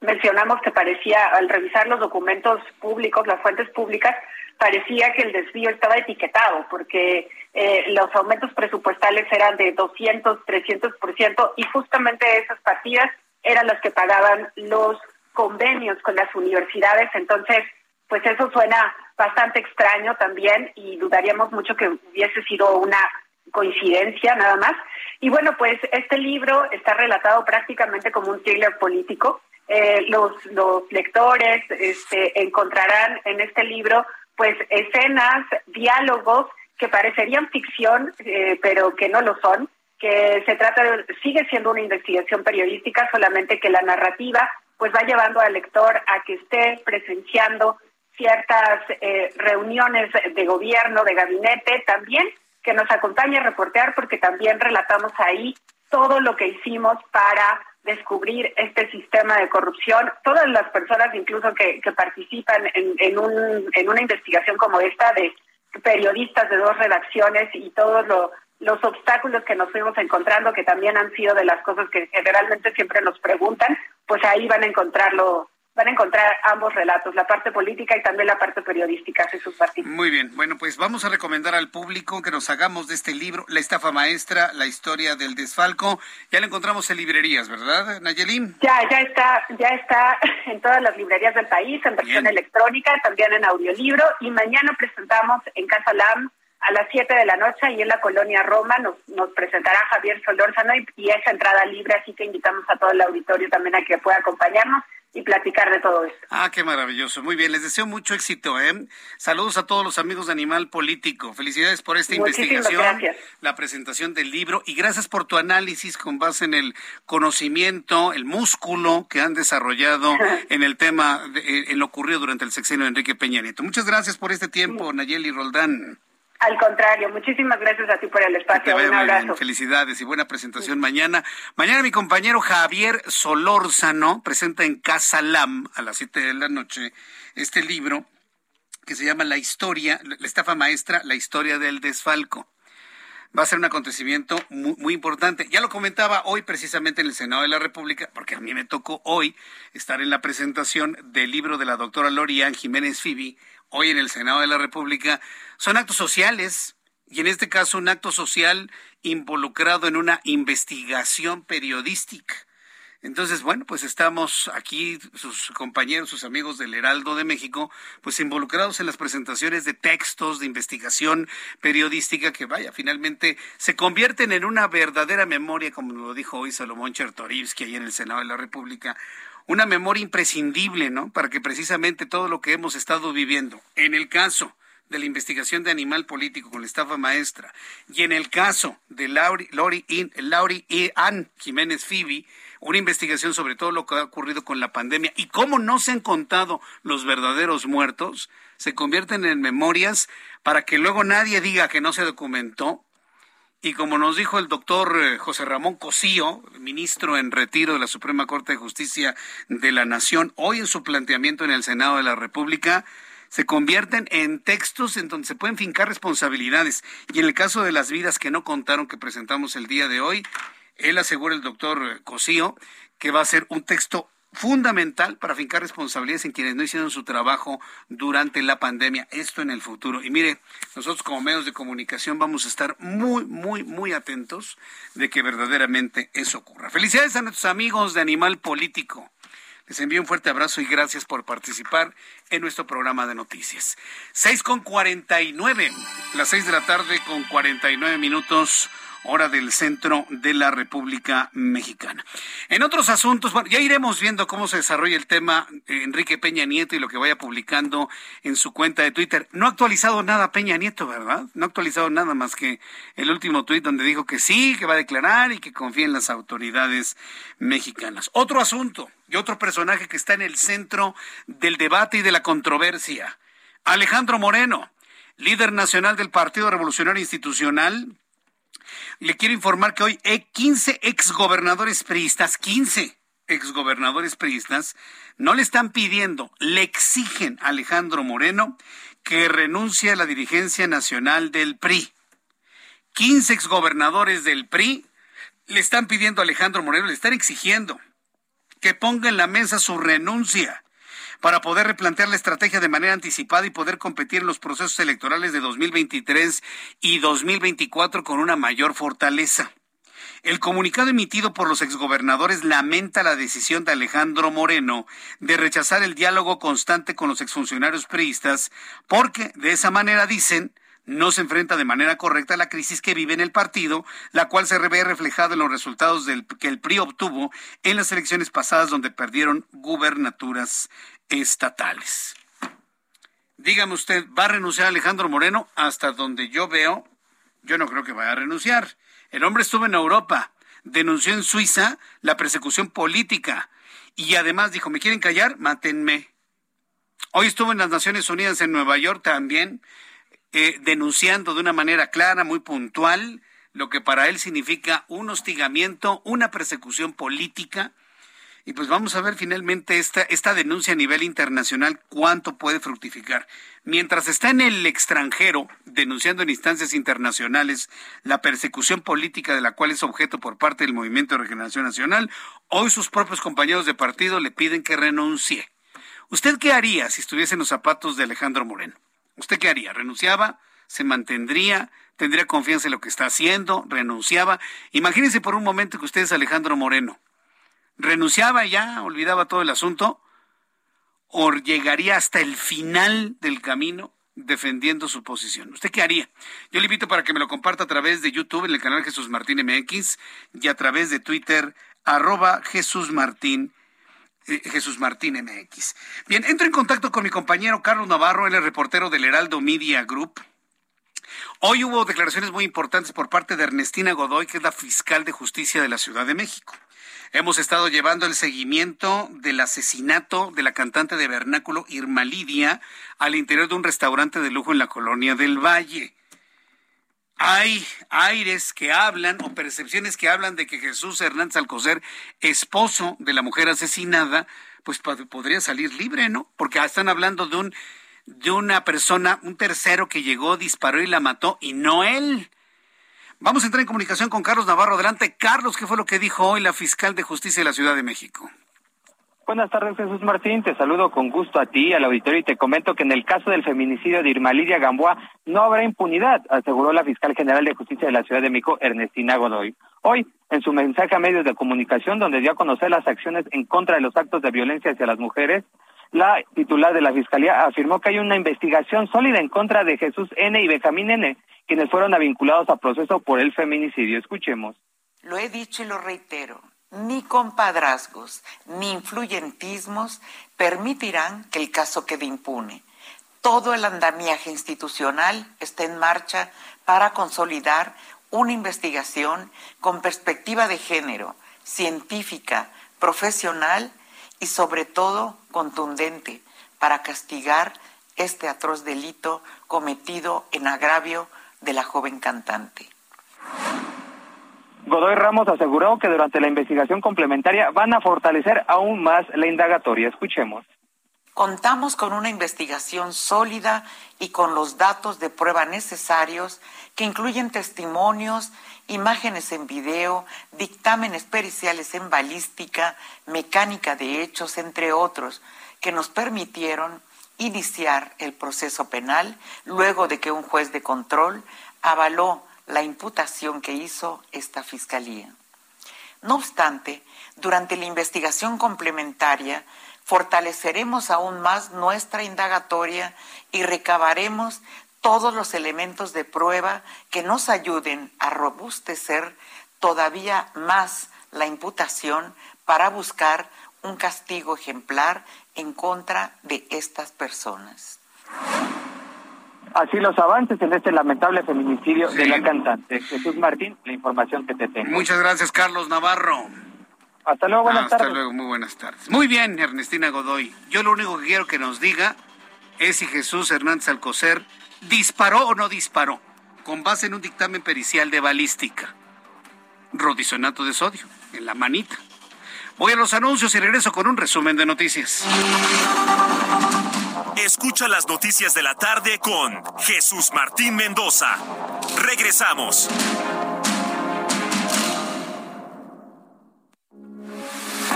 Mencionamos que parecía, al revisar los documentos públicos, las fuentes públicas, parecía que el desvío estaba etiquetado, porque eh, los aumentos presupuestales eran de 200, 300%, y justamente esas partidas eran las que pagaban los convenios con las universidades. Entonces, pues eso suena bastante extraño también y dudaríamos mucho que hubiese sido una coincidencia nada más. Y bueno, pues este libro está relatado prácticamente como un thriller político. Eh, los, lectores este, encontrarán en este libro pues escenas, diálogos que parecerían ficción, eh, pero que no lo son, que se trata de, sigue siendo una investigación periodística, solamente que la narrativa pues va llevando al lector a que esté presenciando ciertas eh, reuniones de gobierno, de gabinete, también que nos acompañe a reportear porque también relatamos ahí todo lo que hicimos para descubrir este sistema de corrupción. Todas las personas incluso que, participan en, en, un, en una investigación como esta de periodistas de dos redacciones y todos los obstáculos que nos fuimos encontrando, que también han sido de las cosas que generalmente siempre nos preguntan, pues ahí van a encontrarlo van a encontrar ambos relatos, la parte política y también la parte periodística, Jesús Martín. Muy bien, bueno, pues vamos a recomendar al público que nos hagamos de este libro, La estafa maestra, la historia del desfalco. Ya lo encontramos en librerías, ¿verdad, Nayelín? Ya, ya está, ya está en todas las librerías del país, en versión electrónica, también en audiolibro, y mañana presentamos en Casa LAM a las 7 de la noche y en la colonia Roma nos, nos presentará Javier Solórzano y, y es entrada libre, así que invitamos a todo el auditorio también a que pueda acompañarnos y platicar de todo esto. Ah, qué maravilloso. Muy bien, les deseo mucho éxito. ¿eh? Saludos a todos los amigos de Animal Político. Felicidades por esta investigación, gracias. la presentación del libro y gracias por tu análisis con base en el conocimiento, el músculo que han desarrollado en el tema, en lo ocurrido durante el sexenio de Enrique Peña Nieto. Muchas gracias por este tiempo, Nayeli Roldán. Al contrario, muchísimas gracias a ti por el espacio. Un abrazo. Felicidades y buena presentación mañana. Mañana mi compañero Javier Solórzano presenta en Casa Lam a las 7 de la noche este libro que se llama La historia, la estafa maestra, la historia del desfalco. Va a ser un acontecimiento muy, muy, importante. Ya lo comentaba hoy precisamente en el Senado de la República, porque a mí me tocó hoy estar en la presentación del libro de la doctora Lorian Jiménez Fibi, hoy en el Senado de la República, son actos sociales, y en este caso un acto social involucrado en una investigación periodística. Entonces, bueno, pues estamos aquí, sus compañeros, sus amigos del Heraldo de México, pues involucrados en las presentaciones de textos de investigación periodística que, vaya, finalmente se convierten en una verdadera memoria, como lo dijo hoy Salomón Chertorivsky ahí en el Senado de la República, una memoria imprescindible, ¿no? Para que precisamente todo lo que hemos estado viviendo, en el caso de la investigación de animal político con la estafa maestra y en el caso de Lauri, Lori, y Ann Jiménez Fibi, una investigación sobre todo lo que ha ocurrido con la pandemia y cómo no se han contado los verdaderos muertos, se convierten en memorias para que luego nadie diga que no se documentó. Y como nos dijo el doctor eh, José Ramón Cosío, ministro en retiro de la Suprema Corte de Justicia de la Nación, hoy en su planteamiento en el Senado de la República, se convierten en textos en donde se pueden fincar responsabilidades. Y en el caso de las vidas que no contaron que presentamos el día de hoy, él asegura el doctor Cosío que va a ser un texto fundamental para fincar responsabilidades en quienes no hicieron su trabajo durante la pandemia, esto en el futuro. Y mire, nosotros como medios de comunicación vamos a estar muy, muy, muy atentos de que verdaderamente eso ocurra. Felicidades a nuestros amigos de Animal Político. Les envío un fuerte abrazo y gracias por participar en nuestro programa de noticias. Seis con cuarenta y nueve, las seis de la tarde con cuarenta y nueve minutos hora del centro de la República Mexicana. En otros asuntos, bueno, ya iremos viendo cómo se desarrolla el tema Enrique Peña Nieto y lo que vaya publicando en su cuenta de Twitter. No ha actualizado nada Peña Nieto, ¿verdad? No ha actualizado nada más que el último tuit donde dijo que sí, que va a declarar y que confía en las autoridades mexicanas. Otro asunto y otro personaje que está en el centro del debate y de la controversia. Alejandro Moreno, líder nacional del Partido Revolucionario Institucional, le quiero informar que hoy 15 exgobernadores priistas, 15 exgobernadores priistas, no le están pidiendo, le exigen a Alejandro Moreno que renuncie a la dirigencia nacional del PRI. 15 exgobernadores del PRI le están pidiendo a Alejandro Moreno, le están exigiendo que ponga en la mesa su renuncia para poder replantear la estrategia de manera anticipada y poder competir en los procesos electorales de 2023 y 2024 con una mayor fortaleza. El comunicado emitido por los exgobernadores lamenta la decisión de Alejandro Moreno de rechazar el diálogo constante con los exfuncionarios priistas porque de esa manera dicen no se enfrenta de manera correcta a la crisis que vive en el partido, la cual se ve reflejada en los resultados que el PRI obtuvo en las elecciones pasadas donde perdieron gubernaturas estatales. Dígame usted, ¿va a renunciar Alejandro Moreno? Hasta donde yo veo, yo no creo que vaya a renunciar. El hombre estuvo en Europa, denunció en Suiza la persecución política y además dijo, ¿me quieren callar? Mátenme. Hoy estuvo en las Naciones Unidas en Nueva York también, eh, denunciando de una manera clara, muy puntual, lo que para él significa un hostigamiento, una persecución política y pues vamos a ver finalmente esta, esta denuncia a nivel internacional cuánto puede fructificar. Mientras está en el extranjero denunciando en instancias internacionales la persecución política de la cual es objeto por parte del Movimiento de Regeneración Nacional, hoy sus propios compañeros de partido le piden que renuncie. ¿Usted qué haría si estuviese en los zapatos de Alejandro Moreno? ¿Usted qué haría? ¿Renunciaba? ¿Se mantendría? ¿Tendría confianza en lo que está haciendo? ¿Renunciaba? Imagínense por un momento que usted es Alejandro Moreno renunciaba ya, olvidaba todo el asunto, o llegaría hasta el final del camino defendiendo su posición. ¿Usted qué haría? Yo le invito para que me lo comparta a través de YouTube en el canal Jesús Martín MX y a través de Twitter arroba Jesús Martín. Eh, Jesús Martín MX. Bien, entro en contacto con mi compañero Carlos Navarro, él es reportero del Heraldo Media Group. Hoy hubo declaraciones muy importantes por parte de Ernestina Godoy, que es la fiscal de justicia de la Ciudad de México. Hemos estado llevando el seguimiento del asesinato de la cantante de vernáculo Irma Lidia al interior de un restaurante de lujo en la colonia del Valle. Hay aires que hablan o percepciones que hablan de que Jesús Hernández Alcocer, esposo de la mujer asesinada, pues podría salir libre, ¿no? Porque están hablando de un de una persona, un tercero que llegó, disparó y la mató y no él. Vamos a entrar en comunicación con Carlos Navarro. Adelante, Carlos, ¿qué fue lo que dijo hoy la fiscal de justicia de la Ciudad de México? Buenas tardes, Jesús Martín. Te saludo con gusto a ti, al auditorio, y te comento que en el caso del feminicidio de Irma Lidia Gamboa no habrá impunidad, aseguró la fiscal general de justicia de la Ciudad de México, Ernestina Godoy. Hoy, en su mensaje a medios de comunicación, donde dio a conocer las acciones en contra de los actos de violencia hacia las mujeres, la titular de la Fiscalía afirmó que hay una investigación sólida en contra de Jesús N. y Benjamín N., quienes fueron vinculados a proceso por el feminicidio. Escuchemos. Lo he dicho y lo reitero. Ni compadrazgos ni influyentismos permitirán que el caso quede impune. todo el andamiaje institucional está en marcha para consolidar una investigación con perspectiva de género, científica, profesional y sobre todo contundente para castigar este atroz delito cometido en agravio de la joven cantante. Godoy Ramos aseguró que durante la investigación complementaria van a fortalecer aún más la indagatoria. Escuchemos. Contamos con una investigación sólida y con los datos de prueba necesarios que incluyen testimonios, imágenes en video, dictámenes periciales en balística, mecánica de hechos, entre otros, que nos permitieron iniciar el proceso penal luego de que un juez de control avaló la imputación que hizo esta Fiscalía. No obstante, durante la investigación complementaria, fortaleceremos aún más nuestra indagatoria y recabaremos todos los elementos de prueba que nos ayuden a robustecer todavía más la imputación para buscar un castigo ejemplar en contra de estas personas. Así los avances en este lamentable feminicidio de la cantante. Jesús Martín, la información que te tengo. Muchas gracias, Carlos Navarro. Hasta luego, buenas tardes. Hasta luego, muy buenas tardes. Muy bien, Ernestina Godoy. Yo lo único que quiero que nos diga es si Jesús Hernández Alcocer disparó o no disparó, con base en un dictamen pericial de balística. Rodisonato de sodio, en la manita. Voy a los anuncios y regreso con un resumen de noticias. Escucha las noticias de la tarde con Jesús Martín Mendoza. Regresamos.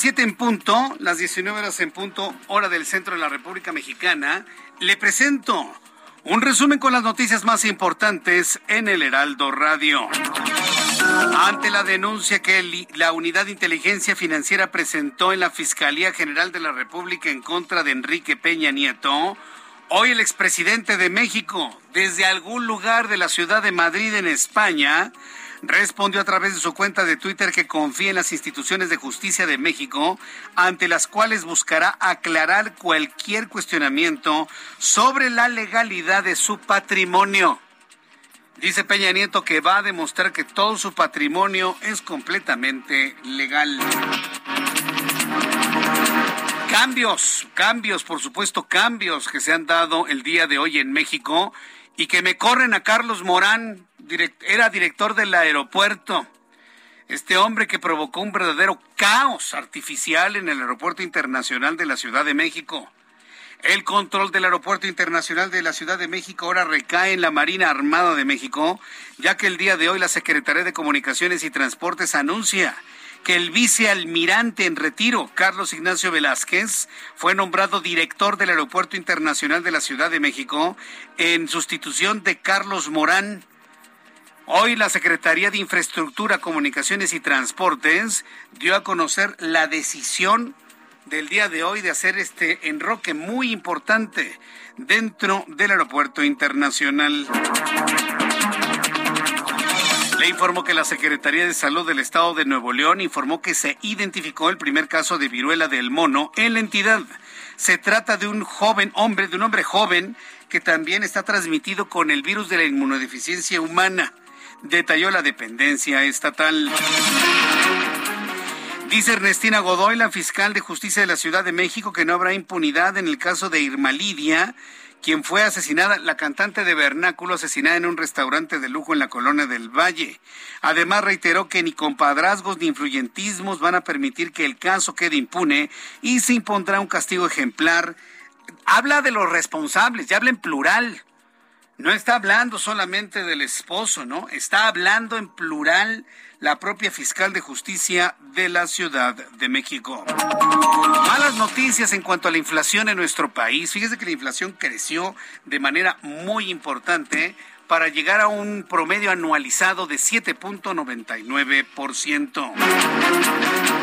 Las 7 en punto, las 19 horas en punto, hora del centro de la República Mexicana. Le presento un resumen con las noticias más importantes en el Heraldo Radio. Ante la denuncia que la Unidad de Inteligencia Financiera presentó en la Fiscalía General de la República en contra de Enrique Peña Nieto, hoy el expresidente de México, desde algún lugar de la ciudad de Madrid en España, respondió a través de su cuenta de Twitter que confía en las instituciones de justicia de México, ante las cuales buscará aclarar cualquier cuestionamiento sobre la legalidad de su patrimonio. Dice Peña Nieto que va a demostrar que todo su patrimonio es completamente legal. Cambios, cambios, por supuesto, cambios que se han dado el día de hoy en México y que me corren a Carlos Morán, era director del aeropuerto. Este hombre que provocó un verdadero caos artificial en el aeropuerto internacional de la Ciudad de México. El control del aeropuerto internacional de la Ciudad de México ahora recae en la Marina Armada de México, ya que el día de hoy la Secretaría de Comunicaciones y Transportes anuncia que el vicealmirante en retiro, Carlos Ignacio Velázquez, fue nombrado director del Aeropuerto Internacional de la Ciudad de México en sustitución de Carlos Morán. Hoy la Secretaría de Infraestructura, Comunicaciones y Transportes dio a conocer la decisión del día de hoy de hacer este enroque muy importante dentro del aeropuerto internacional. Le informó que la Secretaría de Salud del Estado de Nuevo León informó que se identificó el primer caso de viruela del mono en la entidad. Se trata de un joven hombre, de un hombre joven que también está transmitido con el virus de la inmunodeficiencia humana, detalló la dependencia estatal. Dice Ernestina Godoy, la fiscal de justicia de la Ciudad de México, que no habrá impunidad en el caso de Irma Lidia, quien fue asesinada, la cantante de vernáculo asesinada en un restaurante de lujo en la colonia del Valle. Además reiteró que ni compadrazgos ni influyentismos van a permitir que el caso quede impune y se impondrá un castigo ejemplar. Habla de los responsables, ya habla en plural. No está hablando solamente del esposo, ¿no? Está hablando en plural la propia fiscal de justicia de la Ciudad de México. Malas noticias en cuanto a la inflación en nuestro país. Fíjese que la inflación creció de manera muy importante para llegar a un promedio anualizado de 7.99%.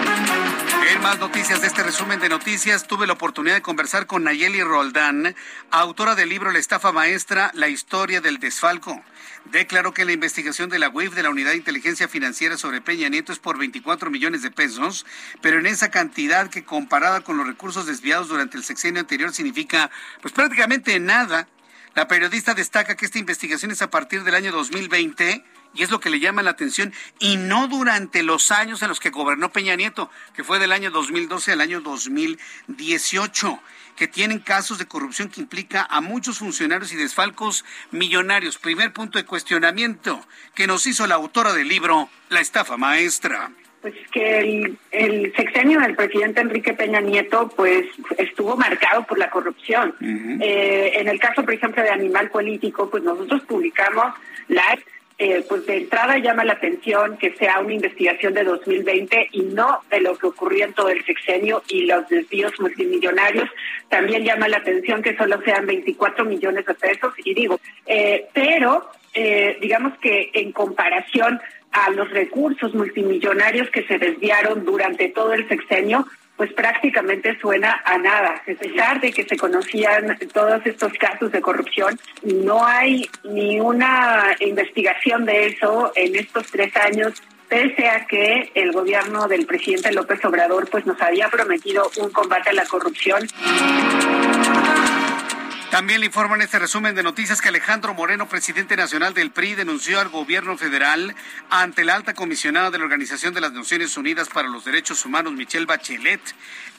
En más noticias de este resumen de noticias, tuve la oportunidad de conversar con Nayeli Roldán, autora del libro La estafa maestra, la historia del desfalco declaró que la investigación de la UIF de la Unidad de Inteligencia Financiera sobre Peña Nieto es por 24 millones de pesos, pero en esa cantidad que comparada con los recursos desviados durante el sexenio anterior significa pues prácticamente nada. La periodista destaca que esta investigación es a partir del año 2020 y es lo que le llama la atención, y no durante los años en los que gobernó Peña Nieto, que fue del año 2012 al año 2018 que tienen casos de corrupción que implica a muchos funcionarios y desfalcos millonarios. Primer punto de cuestionamiento que nos hizo la autora del libro La estafa maestra pues que el, sexenio del presidente Enrique Peña Nieto pues estuvo marcado por la corrupción. Eh, en el caso, por ejemplo, de Animal Político, pues nosotros publicamos la eh, pues de entrada llama la atención que sea una investigación de 2020 y no de lo que ocurrió en todo el sexenio y los desvíos multimillonarios. También llama la atención que solo sean 24 millones de pesos y digo, eh, pero eh, digamos que en comparación a los recursos multimillonarios que se desviaron durante todo el sexenio, pues prácticamente suena a nada. A pesar de que se conocían todos estos casos de corrupción, no hay ni una investigación de eso en estos tres años pese a que el gobierno del presidente López Obrador pues nos había prometido un combate a la corrupción. También le informo en este resumen de noticias que Alejandro Moreno, presidente nacional del PRI, denunció al gobierno federal ante la alta comisionada de la Organización de las Naciones Unidas para los Derechos Humanos, Michelle Bachelet.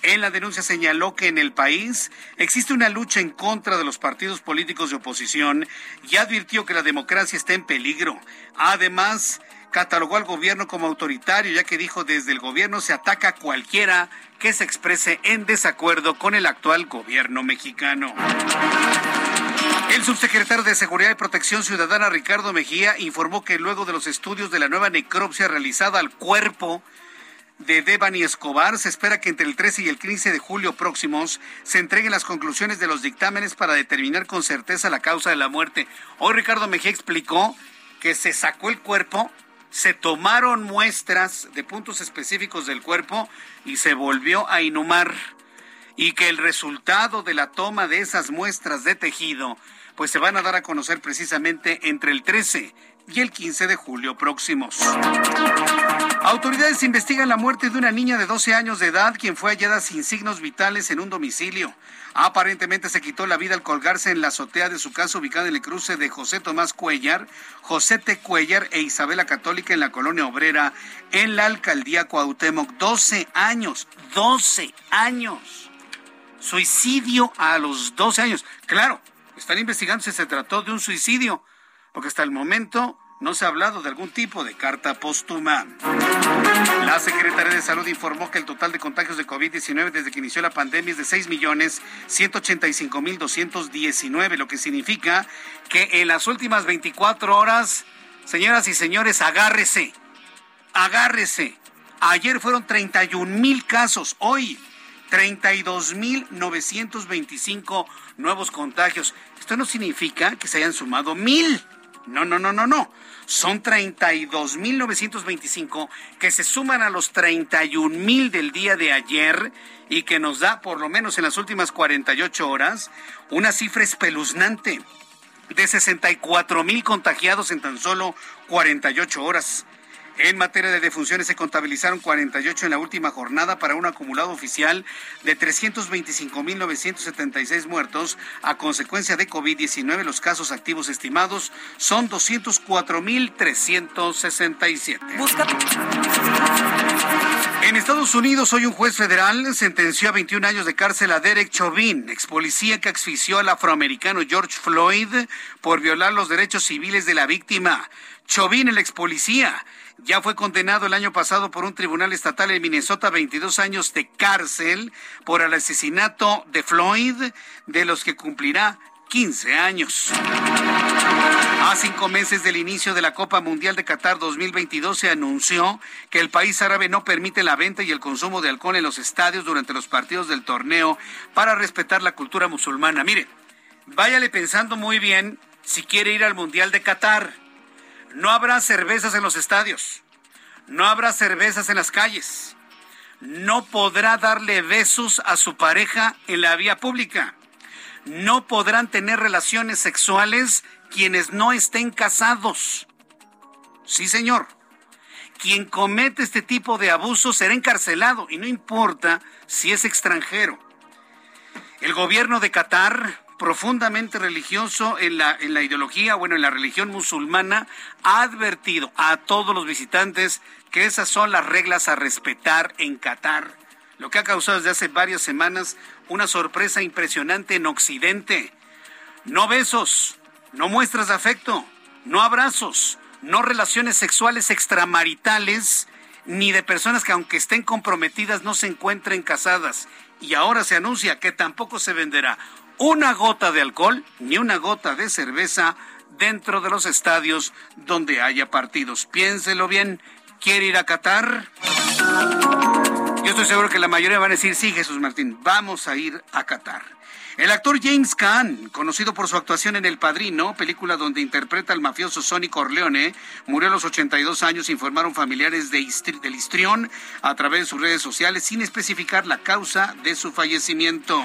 En la denuncia señaló que en el país existe una lucha en contra de los partidos políticos de oposición y advirtió que la democracia está en peligro. Además, catalogó al gobierno como autoritario, ya que dijo desde el gobierno se ataca a cualquiera que se exprese en desacuerdo con el actual gobierno mexicano. El subsecretario de Seguridad y Protección Ciudadana, Ricardo Mejía, informó que luego de los estudios de la nueva necropsia realizada al cuerpo de Devani Escobar, se espera que entre el 13 y el 15 de julio próximos se entreguen las conclusiones de los dictámenes para determinar con certeza la causa de la muerte. Hoy Ricardo Mejía explicó que se sacó el cuerpo se tomaron muestras de puntos específicos del cuerpo y se volvió a inhumar. Y que el resultado de la toma de esas muestras de tejido pues se van a dar a conocer precisamente entre el 13 y el 15 de julio próximos. Autoridades investigan la muerte de una niña de 12 años de edad quien fue hallada sin signos vitales en un domicilio. Aparentemente se quitó la vida al colgarse en la azotea de su casa ubicada en el cruce de José Tomás Cuellar, José T. Cuellar e Isabela Católica en la colonia obrera en la alcaldía Cuauhtémoc. 12 años, 12 años. Suicidio a los 12 años. Claro, están investigando si se trató de un suicidio, porque hasta el momento no se ha hablado de algún tipo de carta póstuma. La Secretaría de Salud informó que el total de contagios de COVID-19 desde que inició la pandemia es de 6.185.219, lo que significa que en las últimas 24 horas, señoras y señores, agárrese, agárrese. Ayer fueron 31 mil casos, hoy 32.925 nuevos contagios. Esto no significa que se hayan sumado mil. No, no, no, no, no. Son 32.925 que se suman a los 31.000 del día de ayer y que nos da, por lo menos en las últimas 48 horas, una cifra espeluznante de 64.000 contagiados en tan solo 48 horas. En materia de defunciones se contabilizaron 48 en la última jornada para un acumulado oficial de 325.976 muertos a consecuencia de COVID-19. Los casos activos estimados son 204.367. En Estados Unidos, hoy un juez federal sentenció a 21 años de cárcel a Derek Chauvin, ex policía que asfixió al afroamericano George Floyd por violar los derechos civiles de la víctima. Chauvin, el ex policía, ya fue condenado el año pasado por un tribunal estatal en Minnesota a 22 años de cárcel por el asesinato de Floyd, de los que cumplirá 15 años. A cinco meses del inicio de la Copa Mundial de Qatar 2022 se anunció que el país árabe no permite la venta y el consumo de alcohol en los estadios durante los partidos del torneo para respetar la cultura musulmana. Mire, váyale pensando muy bien si quiere ir al Mundial de Qatar. No habrá cervezas en los estadios. No habrá cervezas en las calles. No podrá darle besos a su pareja en la vía pública. No podrán tener relaciones sexuales quienes no estén casados. Sí, señor. Quien comete este tipo de abuso será encarcelado y no importa si es extranjero. El gobierno de Qatar profundamente religioso en la, en la ideología, bueno, en la religión musulmana, ha advertido a todos los visitantes que esas son las reglas a respetar en Qatar, lo que ha causado desde hace varias semanas una sorpresa impresionante en Occidente. No besos, no muestras de afecto, no abrazos, no relaciones sexuales extramaritales, ni de personas que aunque estén comprometidas no se encuentren casadas. Y ahora se anuncia que tampoco se venderá una gota de alcohol ni una gota de cerveza dentro de los estadios donde haya partidos. Piénselo bien. ¿Quiere ir a Qatar? Yo estoy seguro que la mayoría van a decir, sí, Jesús Martín, vamos a ir a Qatar. El actor James Caan, conocido por su actuación en El Padrino, película donde interpreta al mafioso Sonny Corleone, murió a los 82 años, informaron familiares de del histrión a través de sus redes sociales sin especificar la causa de su fallecimiento.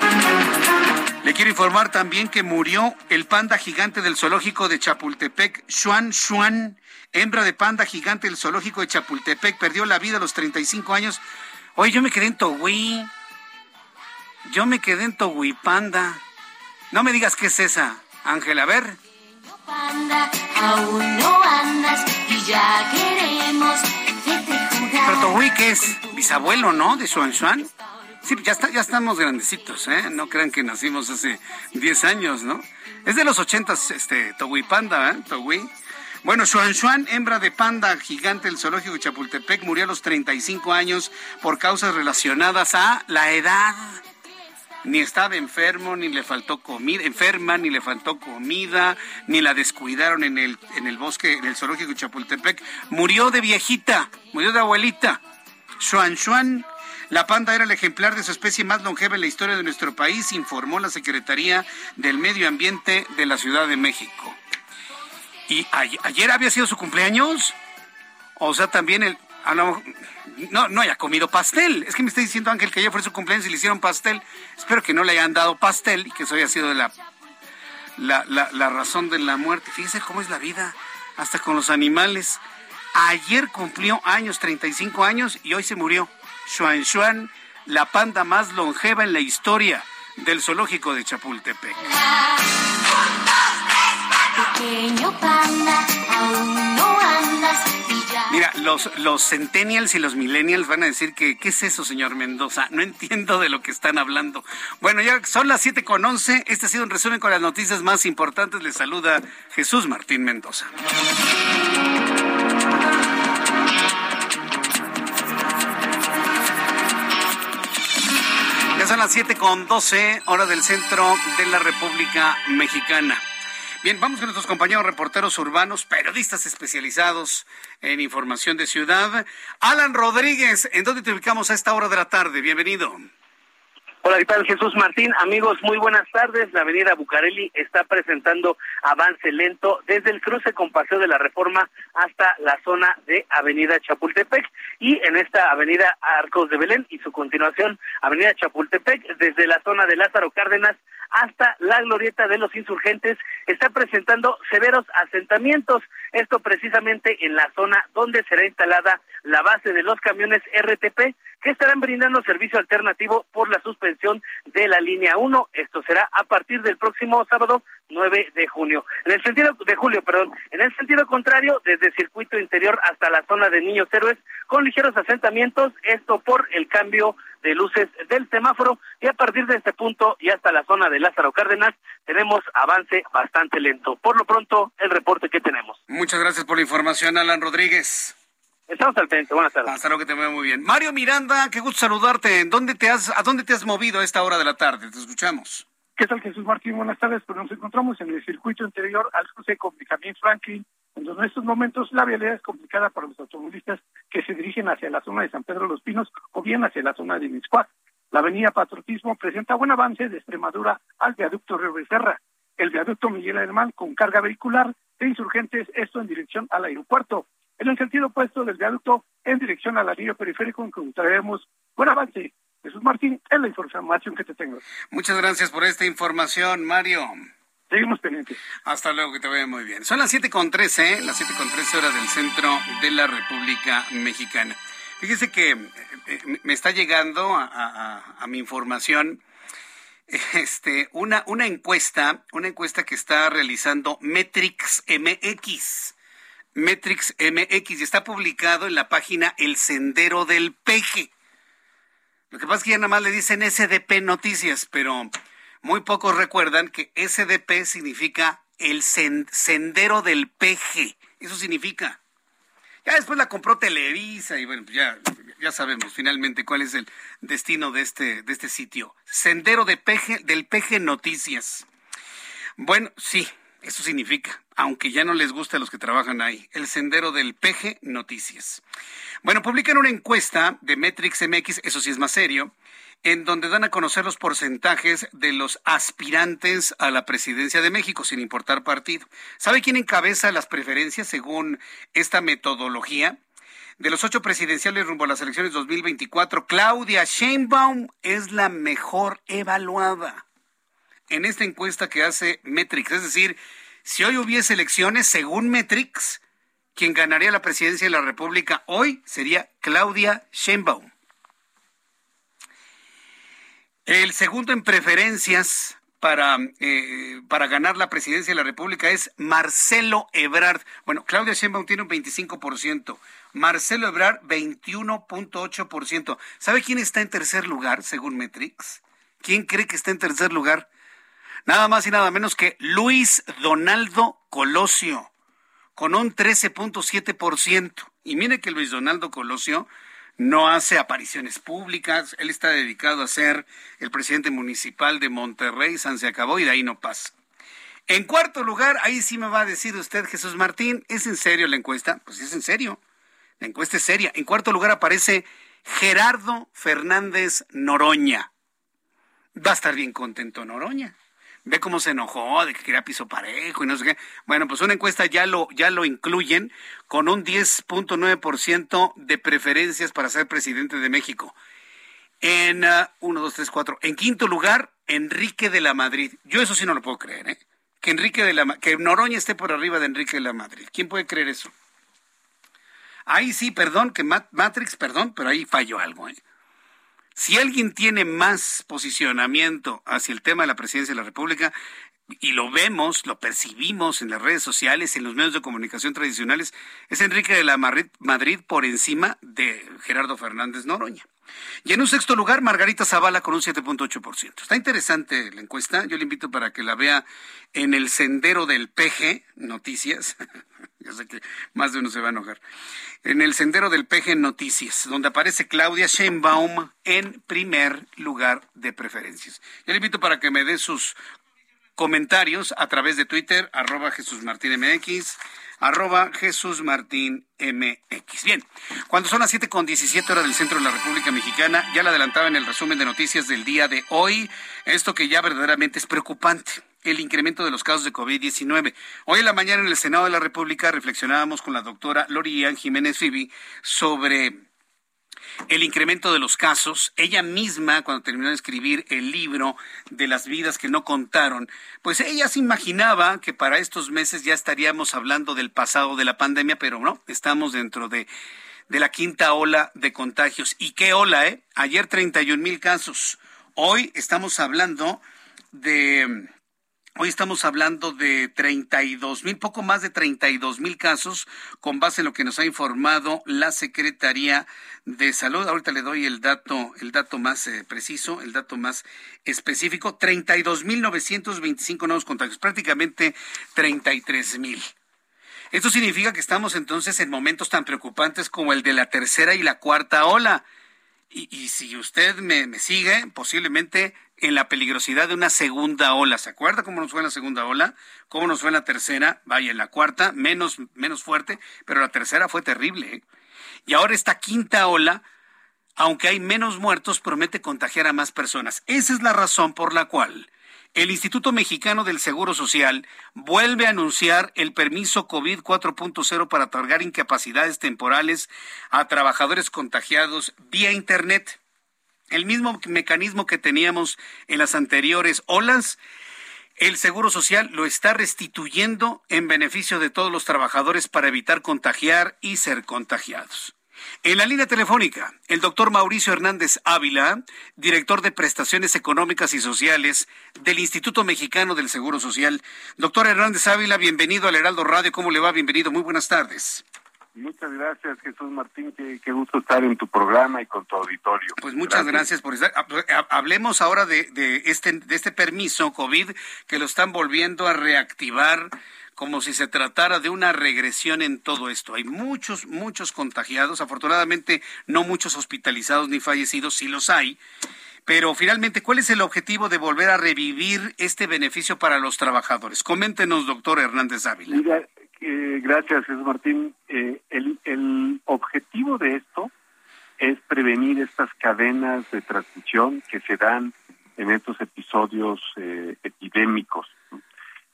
Le quiero informar también que murió el panda gigante del zoológico de Chapultepec, Xuan Xuan, hembra de panda gigante del zoológico de Chapultepec, perdió la vida a los 35 años. Oye, yo me quedé en Togui. Yo me quedé en Panda. No me digas qué es esa, Ángel, a ver. aún no andas y ya queremos Pero Togui, ¿qué es? Bisabuelo, ¿no? De Xuan Xuan. Sí, ya, está, ya estamos grandecitos, ¿eh? No crean que nacimos hace 10 años, ¿no? Es de los 80, este, Togui Panda, ¿eh? Togui. Bueno, Xuan Xuan, hembra de panda gigante del zoológico de Chapultepec, murió a los 35 años por causas relacionadas a la edad ni estaba enfermo, ni le faltó comida, enferma, ni le faltó comida, ni la descuidaron en el, en el bosque, en el zoológico de Chapultepec. Murió de viejita, murió de abuelita. Xuan Xuan, la panda era el ejemplar de su especie más longeva en la historia de nuestro país, informó la Secretaría del Medio Ambiente de la Ciudad de México. ¿Y ayer había sido su cumpleaños? O sea, también el, no, no haya comido pastel. Es que me está diciendo Ángel que ayer fue su cumpleaños y le hicieron pastel. Espero que no le hayan dado pastel y que eso haya sido la, la, la, razón de la muerte. Fíjese cómo es la vida, hasta con los animales. Ayer cumplió años, 35 años, y hoy se murió. Xuan Xuan, la panda más longeva en la historia del zoológico de Chapultepec. Mira, los, los centennials y los millennials van a decir que, ¿qué es eso, señor Mendoza? No entiendo de lo que están hablando. Bueno, ya son las siete con once. Este ha sido un resumen con las noticias más importantes. Le saluda Jesús Martín Mendoza. Las siete con doce, hora del centro de la República Mexicana. Bien, vamos con nuestros compañeros reporteros urbanos, periodistas especializados en información de ciudad. Alan Rodríguez, ¿en dónde te ubicamos a esta hora de la tarde? Bienvenido. Hola, ¿qué tal Jesús Martín? Amigos, muy buenas tardes. La avenida Bucareli está presentando avance lento desde el cruce con Paseo de la Reforma hasta la zona de Avenida Chapultepec y en esta avenida Arcos de Belén y su continuación Avenida Chapultepec desde la zona de Lázaro Cárdenas hasta la glorieta de los insurgentes está presentando severos asentamientos. Esto precisamente en la zona donde será instalada la base de los camiones RTP que estarán brindando servicio alternativo por la suspensión de la línea 1. Esto será a partir del próximo sábado 9 de junio. En el sentido de julio, perdón, en el sentido contrario, desde circuito interior hasta la zona de Niños Héroes con ligeros asentamientos, esto por el cambio de luces del semáforo y a partir de este punto y hasta la zona de Lázaro Cárdenas tenemos avance bastante lento. Por lo pronto, el reporte que tenemos. Muchas gracias por la información, Alan Rodríguez. Estamos al frente, buenas tardes. Hasta luego que te veo muy bien. Mario Miranda, qué gusto saludarte. ¿En dónde te has, ¿A dónde te has movido a esta hora de la tarde? Te escuchamos. ¿Qué tal Jesús Martín? Buenas tardes. Pues nos encontramos en el circuito interior al cruce con Benjamín Franklin, donde en estos momentos la vialidad es complicada para los automovilistas que se dirigen hacia la zona de San Pedro de los Pinos o bien hacia la zona de Miscuac. La avenida Patriotismo presenta buen avance de Extremadura al viaducto Río Becerra. El viaducto Miguel Alemán con carga vehicular de insurgentes, esto en dirección al aeropuerto. En el sentido opuesto del viaducto en dirección al anillo periférico encontraremos buen avance. Jesús Martín, es la información que te tengo. Muchas gracias por esta información, Mario. Seguimos pendientes. Hasta luego, que te vaya muy bien. Son las siete con trece, ¿eh? las siete con trece horas del centro de la República Mexicana. Fíjese que eh, eh, me está llegando a, a mi información este, una, una encuesta, una encuesta que está realizando Metrix MX. Metrix MX y está publicado en la página El Sendero del Peje. Lo que pasa es que ya nada más le dicen SDP Noticias, pero muy pocos recuerdan que SDP significa el Sendero del Peje. Eso significa. Ya después la compró Televisa y bueno, pues ya, ya sabemos finalmente cuál es el destino de este, de este sitio. Sendero de Peje, del Peje Noticias. Bueno, sí, eso significa, aunque ya no les guste a los que trabajan ahí, el sendero del PG Noticias. Bueno, publican una encuesta de Metrix MX, eso sí es más serio, en donde dan a conocer los porcentajes de los aspirantes a la presidencia de México, sin importar partido. ¿Sabe quién encabeza las preferencias según esta metodología? De los ocho presidenciales rumbo a las elecciones 2024, Claudia Sheinbaum es la mejor evaluada en esta encuesta que hace Metrix. Es decir, si hoy hubiese elecciones, según Metrix, quien ganaría la presidencia de la República hoy sería Claudia Sheinbaum. El segundo en preferencias para, eh, para ganar la presidencia de la República es Marcelo Ebrard. Bueno, Claudia Sheinbaum tiene un 25%, Marcelo Ebrard 21.8%. ¿Sabe quién está en tercer lugar, según Metrix? ¿Quién cree que está en tercer lugar? Nada más y nada menos que Luis Donaldo Colosio, con un 13.7%. Y mire que Luis Donaldo Colosio no hace apariciones públicas, él está dedicado a ser el presidente municipal de Monterrey, San se acabó y de ahí no pasa. En cuarto lugar, ahí sí me va a decir usted, Jesús Martín, ¿es en serio la encuesta? Pues es en serio, la encuesta es seria. En cuarto lugar aparece Gerardo Fernández Noroña. Va a estar bien contento Noroña ve cómo se enojó de que quería piso parejo y no sé qué. Bueno, pues una encuesta ya lo, ya lo incluyen con un 10.9% de preferencias para ser presidente de México. En uh, uno, dos, tres, cuatro. En quinto lugar, Enrique de la Madrid. Yo eso sí no lo puedo creer, ¿eh? Que Enrique de la que Noroña esté por arriba de Enrique de la Madrid. ¿Quién puede creer eso? Ahí sí, perdón, que Matrix, perdón, pero ahí falló algo, ¿eh? Si alguien tiene más posicionamiento hacia el tema de la presidencia de la República, y lo vemos, lo percibimos en las redes sociales, en los medios de comunicación tradicionales, es Enrique de la Madrid por encima de Gerardo Fernández Noroña. Y en un sexto lugar, Margarita Zavala con un 7.8%. Está interesante la encuesta. Yo le invito para que la vea en el sendero del PG Noticias. Yo sé que más de uno se va a enojar en el sendero del Peje Noticias, donde aparece Claudia Sheinbaum en primer lugar de preferencias. Yo le invito para que me dé sus comentarios a través de Twitter, arroba Jesús Martín MX, arroba Jesús Martín MX. Bien, cuando son las siete con 17 horas del centro de la República Mexicana, ya le adelantaba en el resumen de noticias del día de hoy, esto que ya verdaderamente es preocupante el incremento de los casos de COVID-19. Hoy en la mañana en el Senado de la República reflexionábamos con la doctora Lorian Jiménez Fibi sobre el incremento de los casos. Ella misma, cuando terminó de escribir el libro de las vidas que no contaron, pues ella se imaginaba que para estos meses ya estaríamos hablando del pasado de la pandemia, pero no, estamos dentro de, de la quinta ola de contagios. ¿Y qué ola, eh? Ayer 31 mil casos. Hoy estamos hablando de Hoy estamos hablando de 32 mil, poco más de 32 mil casos, con base en lo que nos ha informado la Secretaría de Salud. Ahorita le doy el dato, el dato más eh, preciso, el dato más específico. 32 mil 925 nuevos contagios, prácticamente 33 mil. Esto significa que estamos entonces en momentos tan preocupantes como el de la tercera y la cuarta ola. Y, si usted me, me sigue, posiblemente en la peligrosidad de una segunda ola. ¿Se acuerda cómo nos fue la segunda ola? ¿Cómo nos fue en la tercera? Vaya, en la cuarta, menos, menos fuerte, pero la tercera fue terrible. ¿eh? Y ahora esta quinta ola, aunque hay menos muertos, promete contagiar a más personas. Esa es la razón por la cual el Instituto Mexicano del Seguro Social vuelve a anunciar el permiso COVID 4.0 para otorgar incapacidades temporales a trabajadores contagiados vía Internet. El mismo mecanismo que teníamos en las anteriores olas, el Seguro Social lo está restituyendo en beneficio de todos los trabajadores para evitar contagiar y ser contagiados. En la línea telefónica, el doctor Mauricio Hernández Ávila, director de prestaciones económicas y sociales del Instituto Mexicano del Seguro Social. Doctor Hernández Ávila, bienvenido al Heraldo Radio. ¿Cómo le va? Bienvenido. Muy buenas tardes. Muchas gracias, Jesús Martín. Qué, gusto estar en tu programa y con tu auditorio. Pues muchas gracias, por estar. Ah, pues, hablemos ahora de, de, este, de este permiso COVID que lo están volviendo a reactivar como si se tratara de una regresión en todo esto. Hay muchos, muchos contagiados, afortunadamente no muchos hospitalizados ni fallecidos, sí los hay. Pero finalmente, ¿cuál es el objetivo de volver a revivir este beneficio para los trabajadores? Coméntenos, doctor Hernández Ávila. Mira, eh, gracias, Jesús Martín. Eh, el, objetivo de esto es prevenir estas cadenas de transmisión que se dan en estos episodios eh, epidémicos.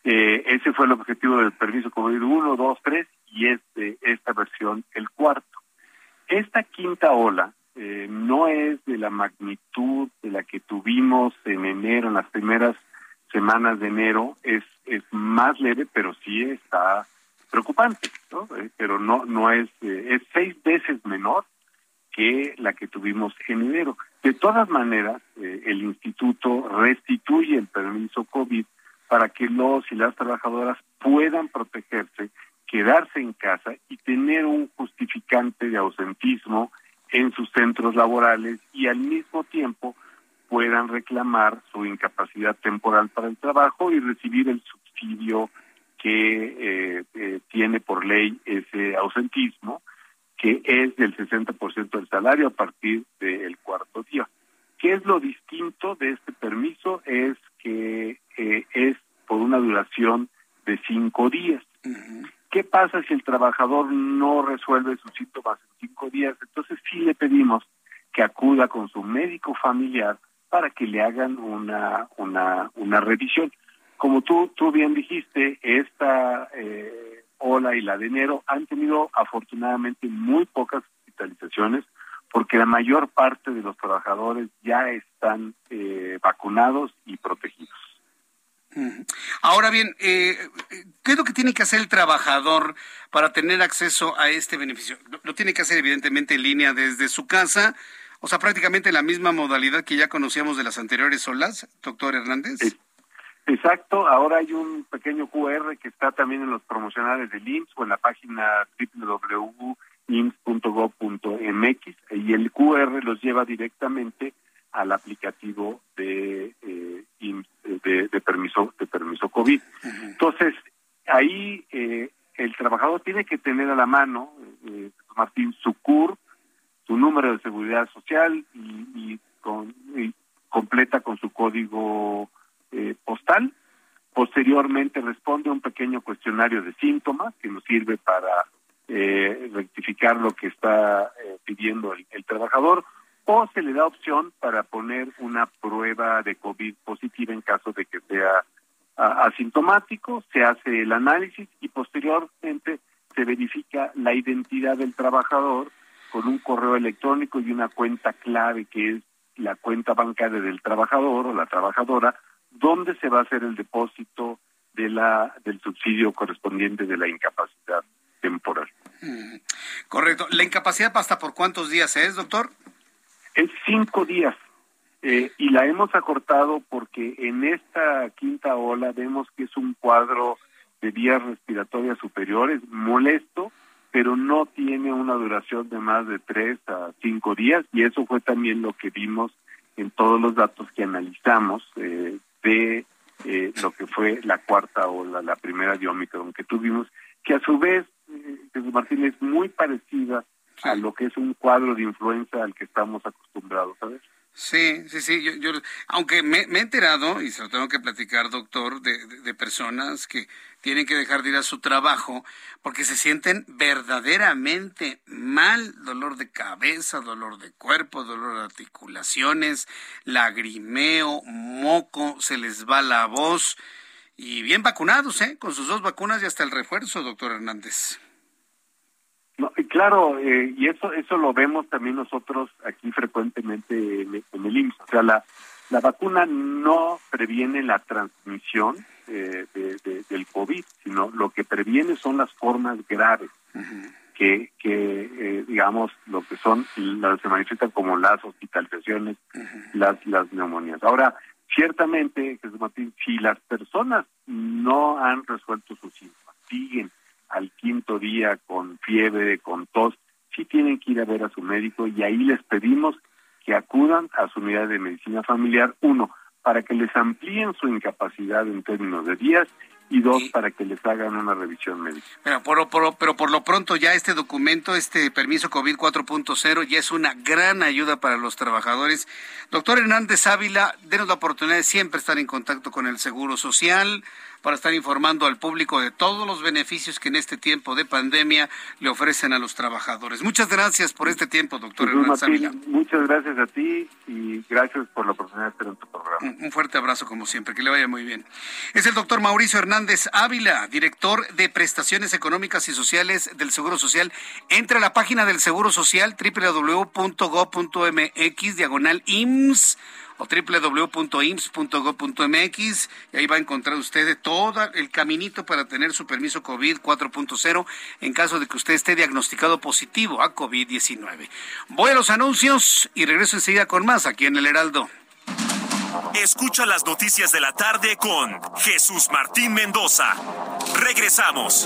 Eh, ese fue el objetivo del permiso COVID 1, 2, 3 y este, esta versión el cuarto. Esta quinta ola eh, no es de la magnitud de la que tuvimos en enero, en las primeras semanas de enero, es, es más leve, pero sí está preocupante, ¿no? Eh, pero no, no es, es seis veces menor que la que tuvimos en enero. De todas maneras, el instituto restituye el permiso COVID para que los y las trabajadoras puedan protegerse, quedarse en casa y tener un justificante de ausentismo en sus centros laborales y al mismo tiempo puedan reclamar su incapacidad temporal para el trabajo y recibir el subsidio que eh, eh, tiene por ley ese ausentismo, que es del 60% del salario a partir del cuarto día. ¿Qué es lo distinto de este permiso? Es que eh, es por una duración de cinco días. ¿Qué pasa si el trabajador no resuelve sus síntomas en cinco días? Entonces sí le pedimos que acuda con su médico familiar para que le hagan una, una, una revisión. Como tú, tú bien dijiste, esta eh, ola y la de enero han tenido afortunadamente muy pocas hospitalizaciones porque la mayor parte de los trabajadores ya están eh, vacunados y protegidos. Ahora bien, eh, ¿qué es lo que tiene que hacer el trabajador para tener acceso a este beneficio? Lo, tiene que hacer evidentemente en línea desde su casa, o sea, prácticamente la misma modalidad que ya conocíamos de las anteriores olas, doctor Hernández. Exacto, ahora hay un pequeño QR que está también en los promocionales del IMSS o en la página www.ims.gov.mx y el QR los lleva directamente al aplicativo de, eh, de, permiso de permiso COVID. Entonces, ahí eh, el trabajador tiene que tener a la mano, eh, Martín, su CUR, su número de seguridad social y, con, completa con su código eh, postal. Posteriormente responde un pequeño cuestionario de síntomas que nos sirve para eh, rectificar lo que está pidiendo el trabajador o se le da opción para poner una prueba de COVID positiva en caso de que sea asintomático, se hace el análisis y posteriormente se verifica la identidad del trabajador con un correo electrónico y una cuenta clave que es la cuenta bancaria del trabajador o la trabajadora, donde se va a hacer el depósito de la del subsidio correspondiente de la incapacidad temporal. Mm, correcto. ¿La incapacidad hasta por cuántos días es, doctor? Es cinco días. Eh, y la hemos acortado porque en esta quinta ola vemos que es un cuadro de vías respiratorias superiores molesto, pero no tiene una duración de más de tres a cinco días y eso fue también lo que vimos en todos los datos que analizamos eh, de eh, lo que fue la cuarta ola, la primera de Omicron que tuvimos, que a su vez, eh, Jesús Martín, es muy parecida a lo que es un cuadro de influenza al que estamos acostumbrados a ver. Sí, sí, sí. Yo, yo aunque me, he enterado, y se lo tengo que platicar, doctor, de, de, personas que tienen que dejar de ir a su trabajo porque se sienten verdaderamente mal, dolor de cabeza, dolor de cuerpo, dolor de articulaciones, lagrimeo, moco, se les va la voz. Y bien vacunados, ¿eh? Con sus dos vacunas y hasta el refuerzo, doctor Hernández. Claro, eh, y eso eso lo vemos también nosotros aquí frecuentemente en, el IMSS. O sea, la, la vacuna no previene la transmisión eh, de, del COVID, sino lo que previene son las formas graves, que, que eh, digamos, lo que son, las se manifiestan como las hospitalizaciones, las, las neumonías. Ahora, ciertamente, Jesús Martín, si las personas no han resuelto sus síntomas, siguen al quinto día con fiebre, con tos, sí tienen que ir a ver a su médico y ahí les pedimos que acudan a su unidad de medicina familiar, uno, para que les amplíen su incapacidad en términos de días y dos, para que les hagan una revisión médica. Pero por, por, pero por lo pronto ya este documento, este permiso COVID 4.0, ya es una gran ayuda para los trabajadores. Doctor Hernández Ávila, denos la oportunidad de siempre estar en contacto con el Seguro Social para estar informando al público de todos los beneficios que en este tiempo de pandemia le ofrecen a los trabajadores. Muchas gracias por este tiempo, doctor Hernández Ávila. Muchas gracias a ti y gracias por la oportunidad de estar en tu programa. Un fuerte abrazo como siempre, que le vaya muy bien. Es el doctor Mauricio Hernández Ávila, director de prestaciones económicas y sociales del Seguro Social. Entre a la página del Seguro Social www.go.mx diagonal IMSS o www.ims.gov.mx y ahí va a encontrar usted todo el caminito para tener su permiso COVID 4.0 en caso de que usted esté diagnosticado positivo a COVID-19. Voy a los anuncios y regreso enseguida con más aquí en el Heraldo. Escucha las noticias de la tarde con Jesús Martín Mendoza. Regresamos.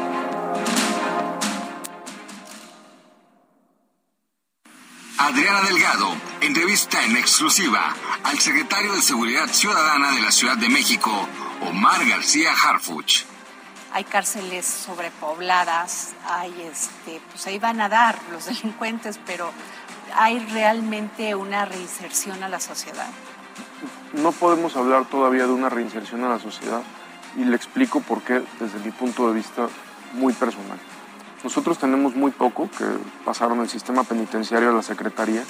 Adriana Delgado entrevista en exclusiva al secretario de Seguridad Ciudadana de la Ciudad de México, Omar García Harfuch. Hay cárceles sobrepobladas, hay este, pues ahí van a dar los delincuentes, pero hay realmente una reinserción a la sociedad. No podemos hablar todavía de una reinserción a la sociedad y le explico por qué desde mi punto de vista muy personal. Nosotros tenemos muy poco que pasaron el sistema penitenciario a la Secretaría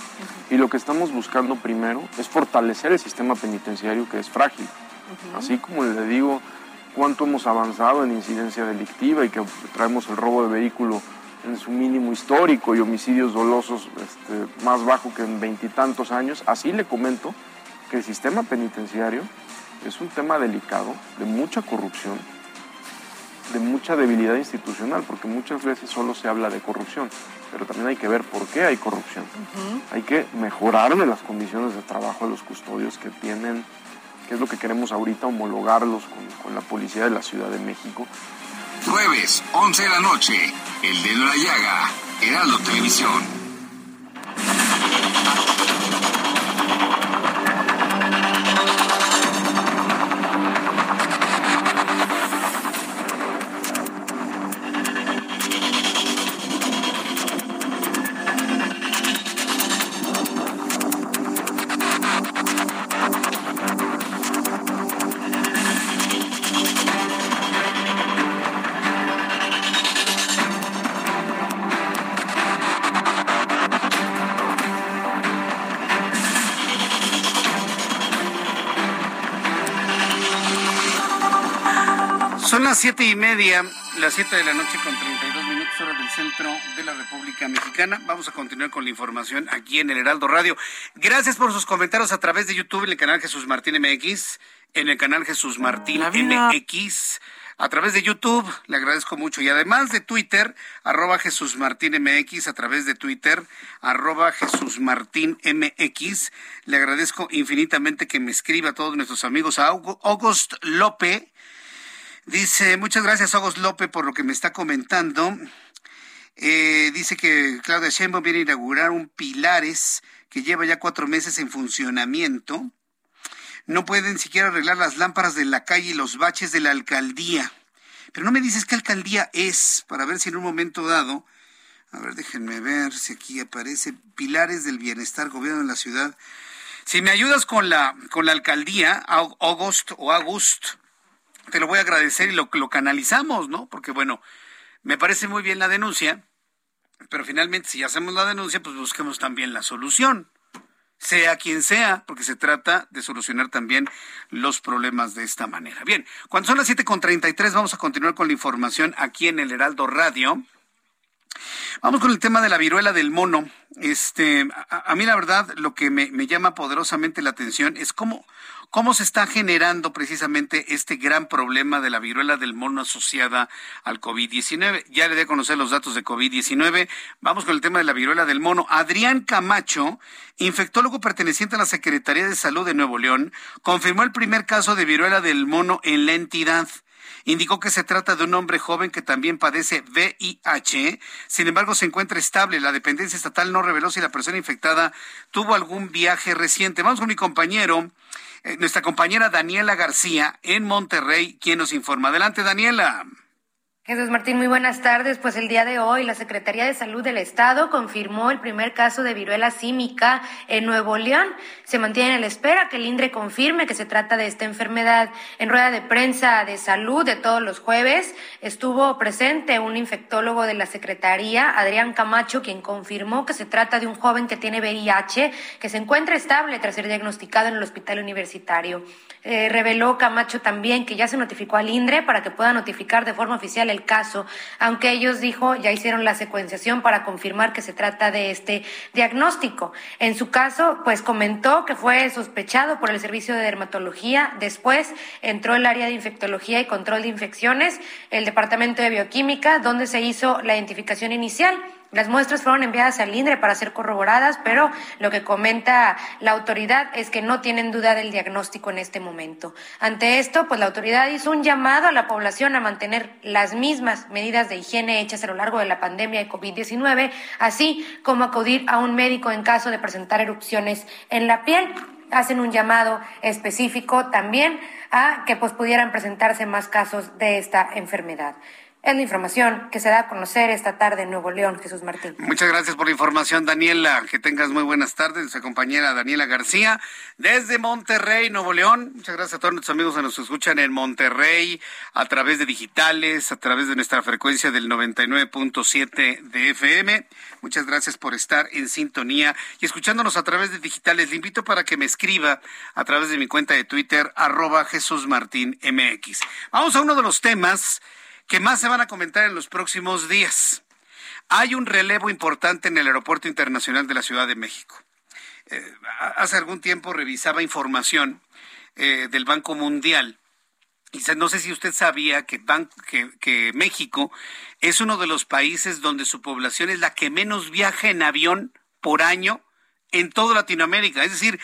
y lo que estamos buscando primero es fortalecer el sistema penitenciario que es frágil. Así como le digo cuánto hemos avanzado en incidencia delictiva y que traemos el robo de vehículo en su mínimo histórico y homicidios dolosos este, más bajo que en veintitantos años, así le comento que el sistema penitenciario es un tema delicado, de mucha corrupción, de mucha debilidad institucional, porque muchas veces solo se habla de corrupción, pero también hay que ver por qué hay corrupción. Hay que mejorar las condiciones de trabajo de los custodios que tienen, que es lo que queremos ahorita, homologarlos con, con la policía de la Ciudad de México. Jueves, 11 de la noche, El Dedo de la Llaga, Heraldo Televisión. Media, las siete de la noche con 32 minutos hora del centro de la República Mexicana. Vamos a continuar con la información aquí en el Heraldo Radio. Gracias por sus comentarios a través de YouTube en el canal Jesús Martín MX, en el canal Jesús Martín MX a través de YouTube. Le agradezco mucho. Y además de Twitter, arroba Jesús Martín MX, a través de Twitter, arroba Jesús Martín MX. Le agradezco infinitamente que me escriba a todos nuestros amigos. A August López dice, muchas gracias August López por lo que me está comentando. Eh, dice que Claudia Sheinbaum viene a inaugurar un Pilares que lleva ya cuatro meses en funcionamiento no pueden siquiera arreglar las lámparas de la calle y los baches de la alcaldía. Pero no me dices qué alcaldía es, para ver si en un momento dado, a ver, déjenme ver si aquí aparece Pilares del Bienestar, Gobierno de la Ciudad. Si me ayudas con la, con la alcaldía, August o August, te lo voy a agradecer y lo, lo canalizamos, ¿no? Porque bueno, me parece muy bien la denuncia, pero finalmente si hacemos la denuncia, pues busquemos también la solución sea quien sea, porque se trata de solucionar también los problemas de esta manera. Bien, cuando son las 7.33 vamos a continuar con la información aquí en el Heraldo Radio. Vamos con el tema de la viruela del mono. Este, a, mí la verdad lo que me, me llama poderosamente la atención es cómo, ¿Cómo se está generando precisamente este gran problema de la viruela del mono asociada al COVID-19? Ya le di a conocer los datos de COVID-19. Vamos con el tema de la viruela del mono. Adrián Camacho, infectólogo perteneciente a la Secretaría de Salud de Nuevo León, confirmó el primer caso de viruela del mono en la entidad. Indicó que se trata de un hombre joven que también padece VIH, sin embargo se encuentra estable. La dependencia estatal no reveló si la persona infectada tuvo algún viaje reciente. Vamos con mi compañero eh, nuestra compañera Daniela García en Monterrey, quien nos informa. Adelante, Daniela. Jesús Martín, muy buenas tardes. Pues el día de hoy la Secretaría de Salud del Estado confirmó el primer caso de viruela símica en Nuevo León. Se mantiene en la espera que el INDRE confirme que se trata de esta enfermedad. En rueda de prensa de salud de todos los jueves estuvo presente un infectólogo de la Secretaría, Adrián Camacho, quien confirmó que se trata de un joven que tiene VIH, que se encuentra estable tras ser diagnosticado en el hospital universitario. Eh, reveló Camacho también que ya se notificó al INDRE para que pueda notificar de forma oficial el caso, aunque ellos dijo ya hicieron la secuenciación para confirmar que se trata de este diagnóstico. En su caso, pues comentó que fue sospechado por el servicio de dermatología, después entró el área de infectología y control de infecciones, el departamento de bioquímica, donde se hizo la identificación inicial. Las muestras fueron enviadas al INDRE para ser corroboradas, pero lo que comenta la autoridad es que no tienen duda del diagnóstico en este momento. Ante esto, pues la autoridad hizo un llamado a la población a mantener las mismas medidas de higiene hechas a lo largo de la pandemia de COVID-19, así como acudir a un médico en caso de presentar erupciones en la piel. Hacen un llamado específico también a que pues pudieran presentarse más casos de esta enfermedad. Es la información que se da a conocer esta tarde en Nuevo León, Jesús Martín. Muchas gracias por la información, Daniela. Que tengas muy buenas tardes. Nuestra compañera Daniela García, desde Monterrey, Nuevo León. Muchas gracias a todos nuestros amigos que nos escuchan en Monterrey, a través de digitales, a través de nuestra frecuencia del 99.7 de FM. Muchas gracias por estar en sintonía y escuchándonos a través de digitales. Le invito para que me escriba a través de mi cuenta de Twitter, arroba Jesús Martín MX. Vamos a uno de los temas que más se van a comentar en los próximos días. Hay un relevo importante en el Aeropuerto Internacional de la Ciudad de México. Eh, hace algún tiempo revisaba información eh, del Banco Mundial y no sé si usted sabía que, que, México es uno de los países donde su población es la que menos viaja en avión por año en toda Latinoamérica. Es decir,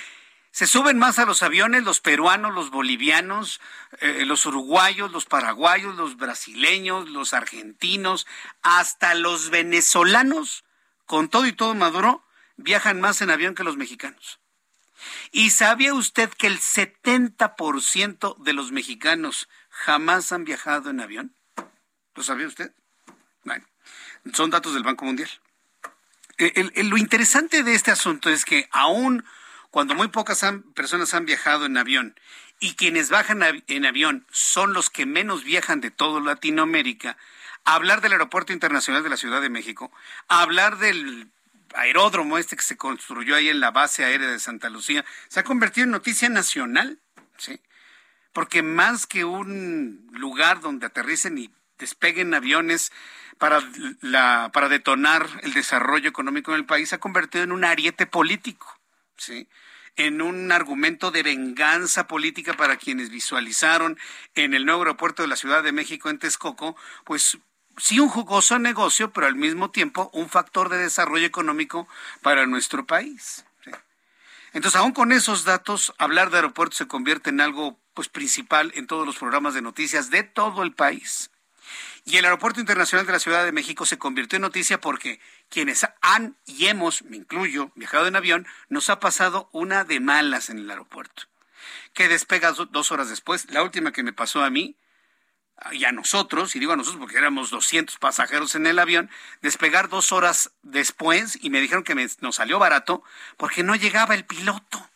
se suben más a los aviones los peruanos, los bolivianos, eh, los uruguayos, los paraguayos, los brasileños, los argentinos, hasta los venezolanos, con todo y todo Maduro, viajan más en avión que los mexicanos. ¿Y sabía usted que el 70% de los mexicanos jamás han viajado en avión? ¿Lo sabía usted? Bueno, son datos del Banco Mundial. lo interesante de este asunto es que aún cuando muy pocas personas han viajado en avión y quienes bajan en avión son los que menos viajan de todo Latinoamérica, hablar del Aeropuerto Internacional de la Ciudad de México, hablar del aeródromo este que se construyó ahí en la base aérea de Santa Lucía, se ha convertido en noticia nacional, ¿sí? porque más que un lugar donde aterricen y despeguen aviones para, para detonar el desarrollo económico en el país, se ha convertido en un ariete político, ¿sí? en un argumento de venganza política para quienes visualizaron en el nuevo aeropuerto de la Ciudad de México en Texcoco, pues sí un jugoso negocio, pero al mismo tiempo un factor de desarrollo económico para nuestro país. Entonces, aún con esos datos, hablar de aeropuertos se convierte en algo pues principal en todos los programas de noticias de todo el país. Y el Aeropuerto Internacional de la Ciudad de México se convirtió en noticia porque quienes han y hemos, me incluyo, viajado en avión, nos ha pasado una de malas en el aeropuerto. Que despega dos horas después. La última que me pasó a mí, y a nosotros, y digo a nosotros porque éramos 200 pasajeros en el avión, despegar dos horas después y me dijeron que nos salió barato porque no llegaba el piloto.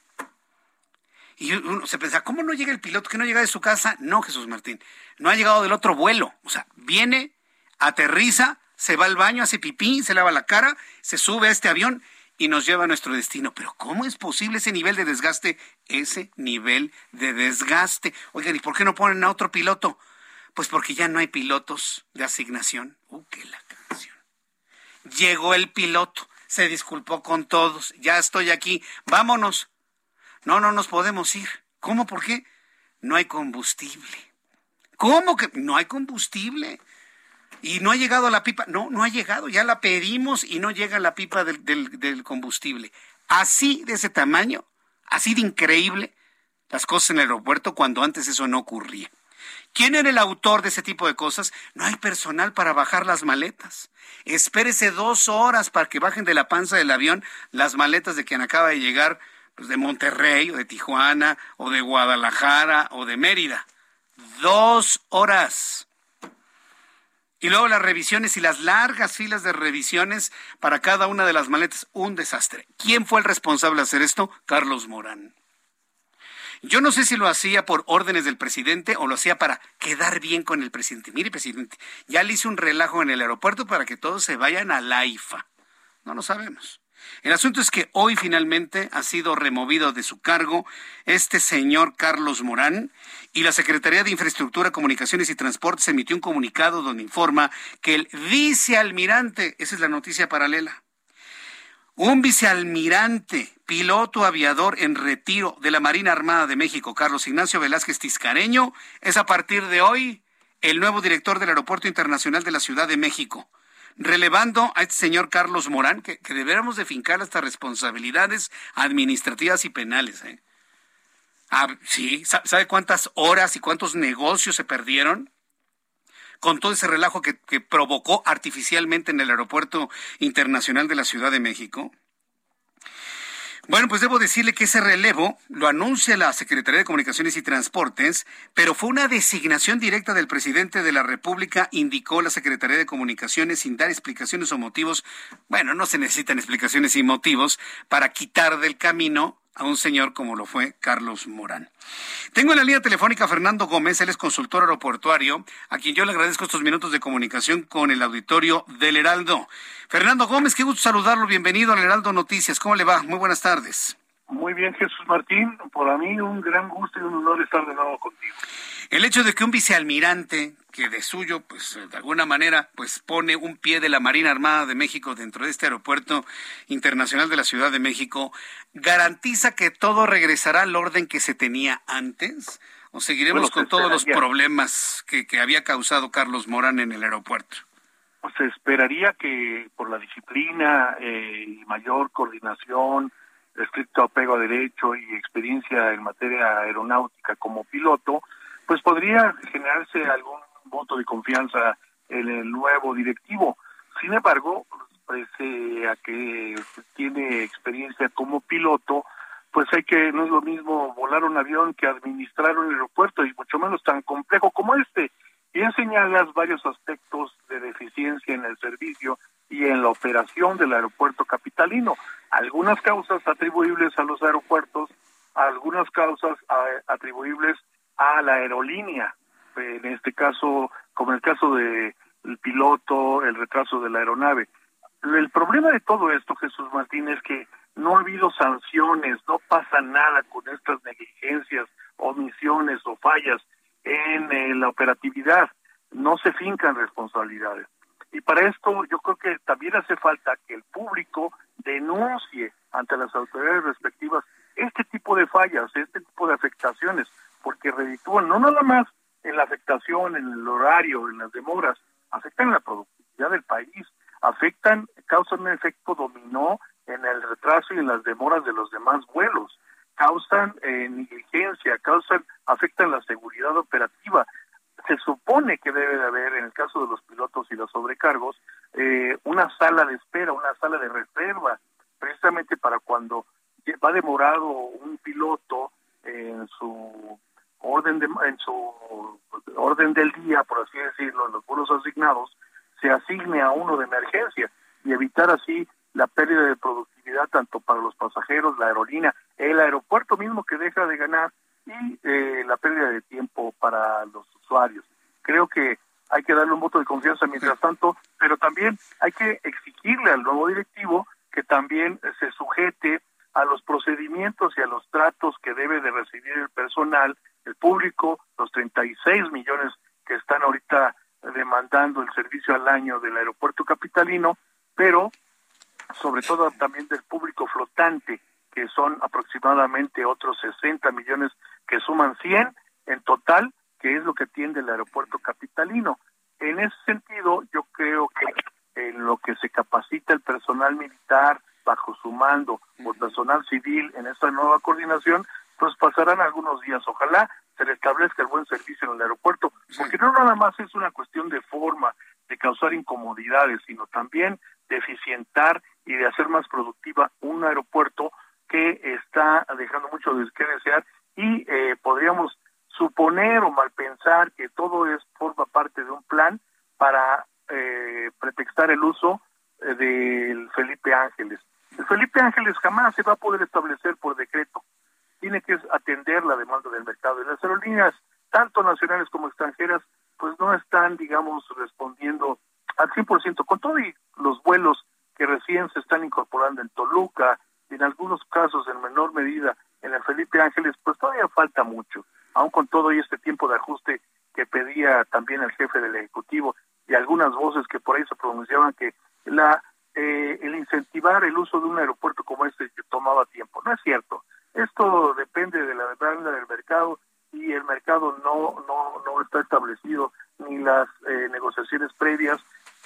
Y uno se pensaba, ¿cómo no llega el piloto? ¿Que no llega de su casa? No, Jesús Martín, no ha llegado del otro vuelo. O sea, viene, aterriza, se va al baño, hace pipí, se lava la cara, se sube a este avión y nos lleva a nuestro destino. Pero ¿cómo es posible ese nivel de desgaste? Ese nivel de desgaste. Oigan, ¿y por qué no ponen a otro piloto? Pues porque ya no hay pilotos de asignación. Uh, qué la canción. Llegó el piloto, se disculpó con todos, ya estoy aquí, vámonos. No, no nos podemos ir. ¿Cómo? ¿Por qué? No hay combustible. ¿Cómo que no hay combustible? Y no ha llegado la pipa. No, no ha llegado. Ya la pedimos y no llega la pipa del, del combustible. Así de ese tamaño, así de increíble las cosas en el aeropuerto cuando antes eso no ocurría. ¿Quién era el autor de ese tipo de cosas? No hay personal para bajar las maletas. Espérese dos horas para que bajen de la panza del avión las maletas de quien acaba de llegar pues, de Monterrey o de Tijuana o de Guadalajara o de Mérida. Dos horas. Y luego las revisiones y las largas filas de revisiones para cada una de las maletas. Un desastre. ¿Quién fue el responsable de hacer esto? Carlos Morán. Yo no sé si lo hacía por órdenes del presidente o lo hacía para quedar bien con el presidente. Mire, presidente, ya le hice un relajo en el aeropuerto para que todos se vayan a la IFA. No lo sabemos. El asunto es que hoy finalmente ha sido removido de su cargo este señor Carlos Morán y la Secretaría de Infraestructura, Comunicaciones y Transportes emitió un comunicado donde informa que el vicealmirante, esa es la noticia paralela, un vicealmirante, piloto aviador en retiro de la Marina Armada de México, Carlos Ignacio Velázquez Tiscareño, es a partir de hoy el nuevo director del Aeropuerto Internacional de la Ciudad de México, relevando a este señor Carlos Morán, que, que deberíamos de fincar estas responsabilidades administrativas y penales. ¿eh? Ah, sí, ¿sabe cuántas horas y cuántos negocios se perdieron? con todo ese relajo que, provocó artificialmente en el Aeropuerto Internacional de la Ciudad de México? Bueno, pues debo decirle que ese relevo lo anuncia la Secretaría de Comunicaciones y Transportes, pero fue una designación directa del presidente de la República, indicó la Secretaría de Comunicaciones sin dar explicaciones o motivos. Bueno, no se necesitan explicaciones y motivos para quitar del camino a un señor como lo fue Carlos Morán. Tengo en la línea telefónica a Fernando Gómez, él es consultor aeroportuario, a quien yo le agradezco estos minutos de comunicación con el auditorio del Heraldo. Fernando Gómez, qué gusto saludarlo, bienvenido al Heraldo Noticias, ¿cómo le va? Muy buenas tardes. Muy bien, Jesús Martín, por mí un gran gusto y un honor estar de nuevo contigo. El hecho de que un vicealmirante que de suyo, pues de alguna manera, pues pone un pie de la Marina Armada de México dentro de este aeropuerto internacional de la Ciudad de México, garantiza que todo regresará al orden que se tenía antes. ¿O seguiremos con todos los problemas que, que había causado Carlos Morán en el aeropuerto? Pues se esperaría que por la disciplina eh, y mayor coordinación, estricto apego a derecho y experiencia en materia aeronáutica como piloto, pues podría generarse algún voto de confianza en el nuevo directivo. Sin embargo, pese a que tiene experiencia como piloto, pues hay que, no es lo mismo volar un avión que administrar un aeropuerto y mucho menos tan complejo como este. Y señalas varios aspectos de deficiencia en el servicio y en la operación del aeropuerto capitalino. Algunas causas atribuibles a los aeropuertos, algunas causas atribuibles a la aerolínea, en este caso, como en el caso de el piloto, el retraso de la aeronave. El problema de todo esto, Jesús Martín, es que no ha habido sanciones, no pasa nada con estas negligencias omisiones o fallas en eh, la operatividad, no se fincan responsabilidades. Y para esto yo creo que también hace falta que el público denuncie ante las autoridades respectivas este tipo de fallas, este tipo de afectaciones, porque reditúan no nada más en la afectación, en el horario, en las demoras, afectan la productividad del país, afectan, causan un efecto dominó en el retraso y en las demoras de los demás vuelos, causan eh, negligencia, causan, afectan la seguridad operativa. Se supone que debe de haber, en el caso de los pilotos y los sobrecargos, eh, una sala de espera, una sala de reserva, precisamente para cuando va demorado un piloto en su orden de, en su orden del día, por así decirlo, en los vuelos asignados, se asigne a uno de emergencia y evitar así la pérdida de productividad tanto para los pasajeros, la aerolínea, el aeropuerto mismo que deja de ganar y eh, la pérdida de tiempo para los usuarios. Creo que hay que darle un voto de confianza mientras tanto, pero también hay que exigirle al nuevo directivo que también se sujete a los procedimientos y a los tratos que debe de recibir el personal, el público, los 36 millones que están ahorita demandando el servicio al año del aeropuerto capitalino, pero sobre todo también del público flotante, que son aproximadamente otros 60 millones que suman 100 en total, que es lo que tiene el aeropuerto capitalino. En ese sentido, yo creo que en lo que se capacita el personal militar bajo su mando o personal civil en esta nueva coordinación, pues pasarán algunos días. Ojalá se restablezca el buen servicio en el aeropuerto, porque no nada más es una cuestión de forma, de causar incomodidades, sino también de eficientar y de hacer más productiva un aeropuerto que está dejando mucho de que desear y eh, podríamos suponer o mal pensar que todo es forma parte de un plan para eh, pretextar el uso eh, del Felipe Ángeles. El Felipe Ángeles jamás se va a poder establecer por decreto. Tiene que atender la demanda del mercado. Y las aerolíneas, tanto nacionales como extranjeras, pues no están, digamos, respondiendo al 100%, con todo y los vuelos que recién se están incorporando en Toluca, y en algunos casos en menor medida en el Felipe Ángeles, pues todavía falta mucho, aún con todo y este tiempo de ajuste que pedía también el jefe del Ejecutivo y algunas voces que por ahí se pronunciaban que la eh, el incentivar el uso de un aeropuerto como este que tomaba tiempo. No es cierto. Esto depende de la demanda del mercado y el mercado no no no está establecido ni las eh, negociaciones previas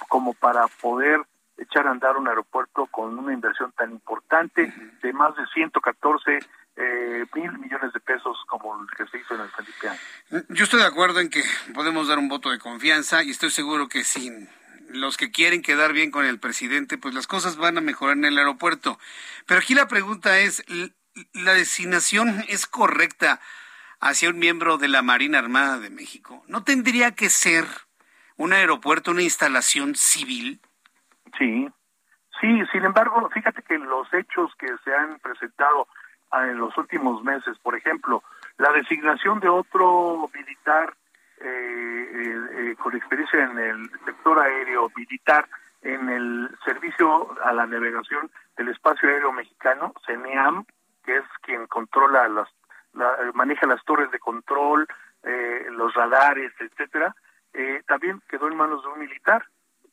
como para poder echar a andar un aeropuerto con una inversión tan importante de más de 114 eh, mil millones de pesos como el que se hizo en el Felipe Yo estoy de acuerdo en que podemos dar un voto de confianza y estoy seguro que sin los que quieren quedar bien con el presidente, pues las cosas van a mejorar en el aeropuerto. Pero aquí la pregunta es, ¿la designación es correcta hacia un miembro de la Marina Armada de México? ¿No tendría que ser un aeropuerto, una instalación civil? Sí, sí, sin embargo, fíjate que los hechos que se han presentado ah, en los últimos meses, por ejemplo, la designación de otro militar con experiencia en el sector aéreo militar, en el servicio a la navegación del espacio aéreo mexicano, CENEAM, que es quien controla las, maneja las torres de control, los radares, etcétera, también quedó en manos de un militar.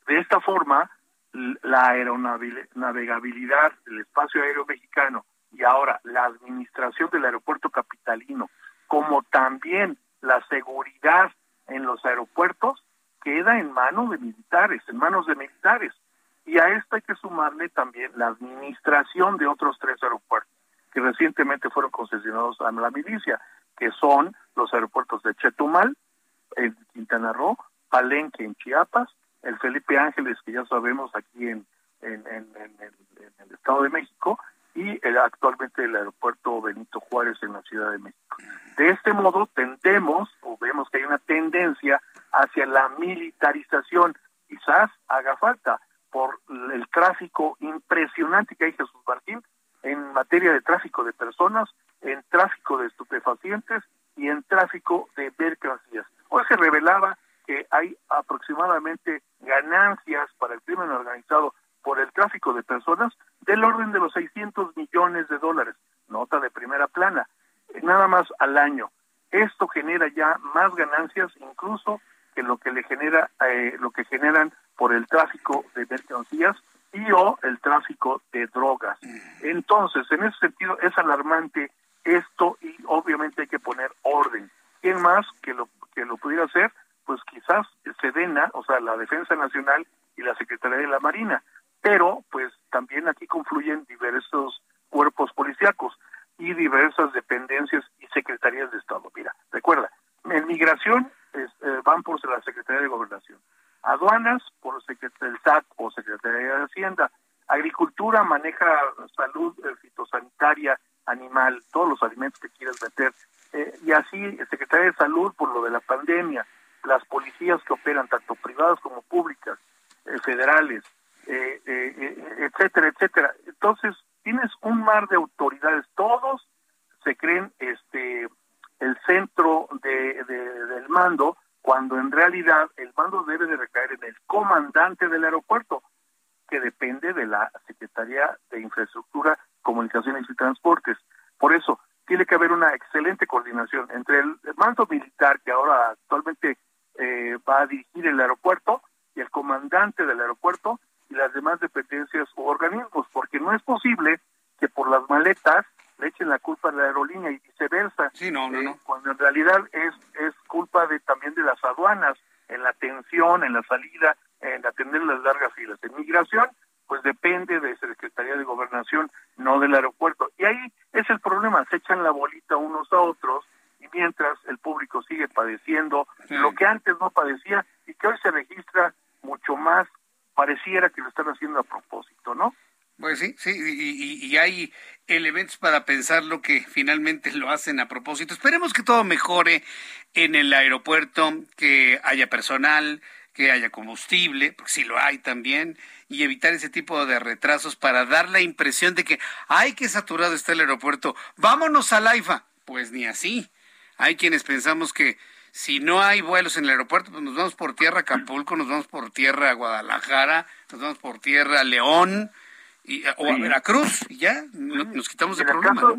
De esta forma, la aeronavegabilidad del espacio aéreo mexicano y ahora la administración del aeropuerto capitalino, como también la seguridad en los aeropuertos, queda en manos de militares, en manos de militares. Y a esto hay que sumarle también la administración de otros tres aeropuertos que recientemente fueron concesionados a la milicia, que son los aeropuertos de Chetumal, en Quintana Roo, Palenque en Chiapas el Felipe Ángeles, que ya sabemos aquí en, en, el, Estado de México, y el, actualmente el aeropuerto Benito Juárez en la Ciudad de México. De este modo tendemos o vemos que hay una tendencia hacia la militarización. Quizás haga falta por el tráfico impresionante que hay Jesús Martín en materia de tráfico de personas, en tráfico de estupefacientes y en tráfico de mercancías. Hoy se revelaba que hay aproximadamente ganancias para el crimen organizado por el tráfico de personas del orden de los 600 millones de dólares. Nota de primera plana, nada más al año. esto genera ya más ganancias incluso que lo que le genera eh, lo que generan por el tráfico de mercancías y o el tráfico de drogas. Entonces, en ese sentido es alarmante esto y obviamente hay que poner orden. ¿Quién más que lo que lo pudiera hacer? Pues quizás Sedena, o sea, la Defensa Nacional y la Secretaría de la Marina. Pero pues también aquí confluyen diversos cuerpos policíacos y diversas dependencias y secretarías de Estado. Mira, recuerda, en migración eh, van por la Secretaría de Gobernación, aduanas por el SAT o Secretaría de Hacienda, agricultura maneja salud eh, fitosanitaria animal, todos los alimentos que quieras meter, eh, y así Secretaría de Salud por lo de la pandemia, las policías que operan tanto privadas como públicas, federales, etcétera, etcétera. Entonces, tienes un mar de autoridades, todos se creen este el centro de, del mando, cuando en realidad el mando debe de recaer en el comandante del aeropuerto, que depende de la Secretaría de Infraestructura, Comunicaciones y Transportes. Por eso, tiene que haber una excelente coordinación entre el mando militar, que ahora actualmente eh, va a dirigir el aeropuerto, y el comandante del aeropuerto, y las demás dependencias u organismos, porque no es posible que por las maletas le echen la culpa a la aerolínea y viceversa. Sí, no, no, eh, Cuando en realidad es, es culpa de también de las aduanas, en la atención, en la salida, en atender las largas filas. En migración, pues depende de Secretaría de Gobernación, no del aeropuerto. Y ahí es el problema, se echan la bolita unos a otros y mientras el público sigue padeciendo lo que antes no padecía y que hoy se registra mucho más, pareciera que lo están haciendo a propósito, ¿no? Pues sí, sí, y, hay elementos pensar lo que finalmente lo hacen a propósito. Esperemos que todo mejore en el aeropuerto, que haya personal, que haya combustible, porque sí lo hay también, y evitar ese tipo de retrasos para dar la impresión de que, ay, que saturado está el aeropuerto, vámonos a Laifa. Pues ni así. Hay quienes pensamos que si no hay vuelos en el aeropuerto, pues nos vamos por tierra a Acapulco, nos vamos por tierra a Guadalajara, nos vamos por tierra a León, y, o a Veracruz, y ya nos quitamos de problema.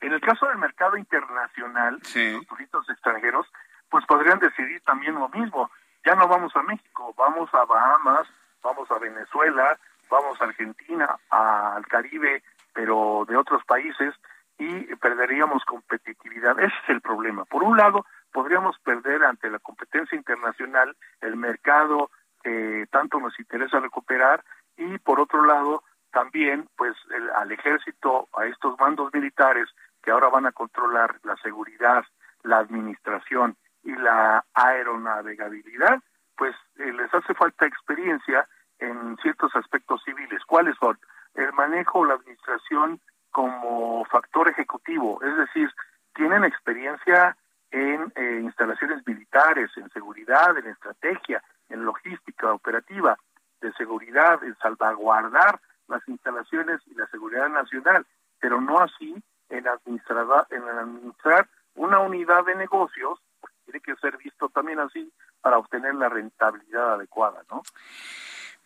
En el caso del mercado internacional, los turistas extranjeros, pues podrían decidir también lo mismo. Ya no vamos a México, vamos a Bahamas, vamos a Venezuela, vamos a Argentina, al Caribe, pero de otros países, y perderíamos competitividad. Ese es el problema. Por un lado, podríamos perder ante la competencia internacional el mercado que tanto nos interesa recuperar, y por otro lado, también pues al ejército, a estos mandos militares que ahora van a controlar la seguridad, la administración y la aeronavegabilidad, pues eh, les hace falta experiencia en ciertos aspectos civiles. ¿Cuáles son? El manejo la administración como factor ejecutivo, es decir, tienen experiencia en eh, instalaciones militares, en seguridad, en estrategia, en logística operativa, de seguridad, en salvaguardar las instalaciones y la seguridad nacional, pero no así en administrar, en administrar una unidad de negocios, tiene que ser visto también así para obtener la rentabilidad adecuada, ¿no?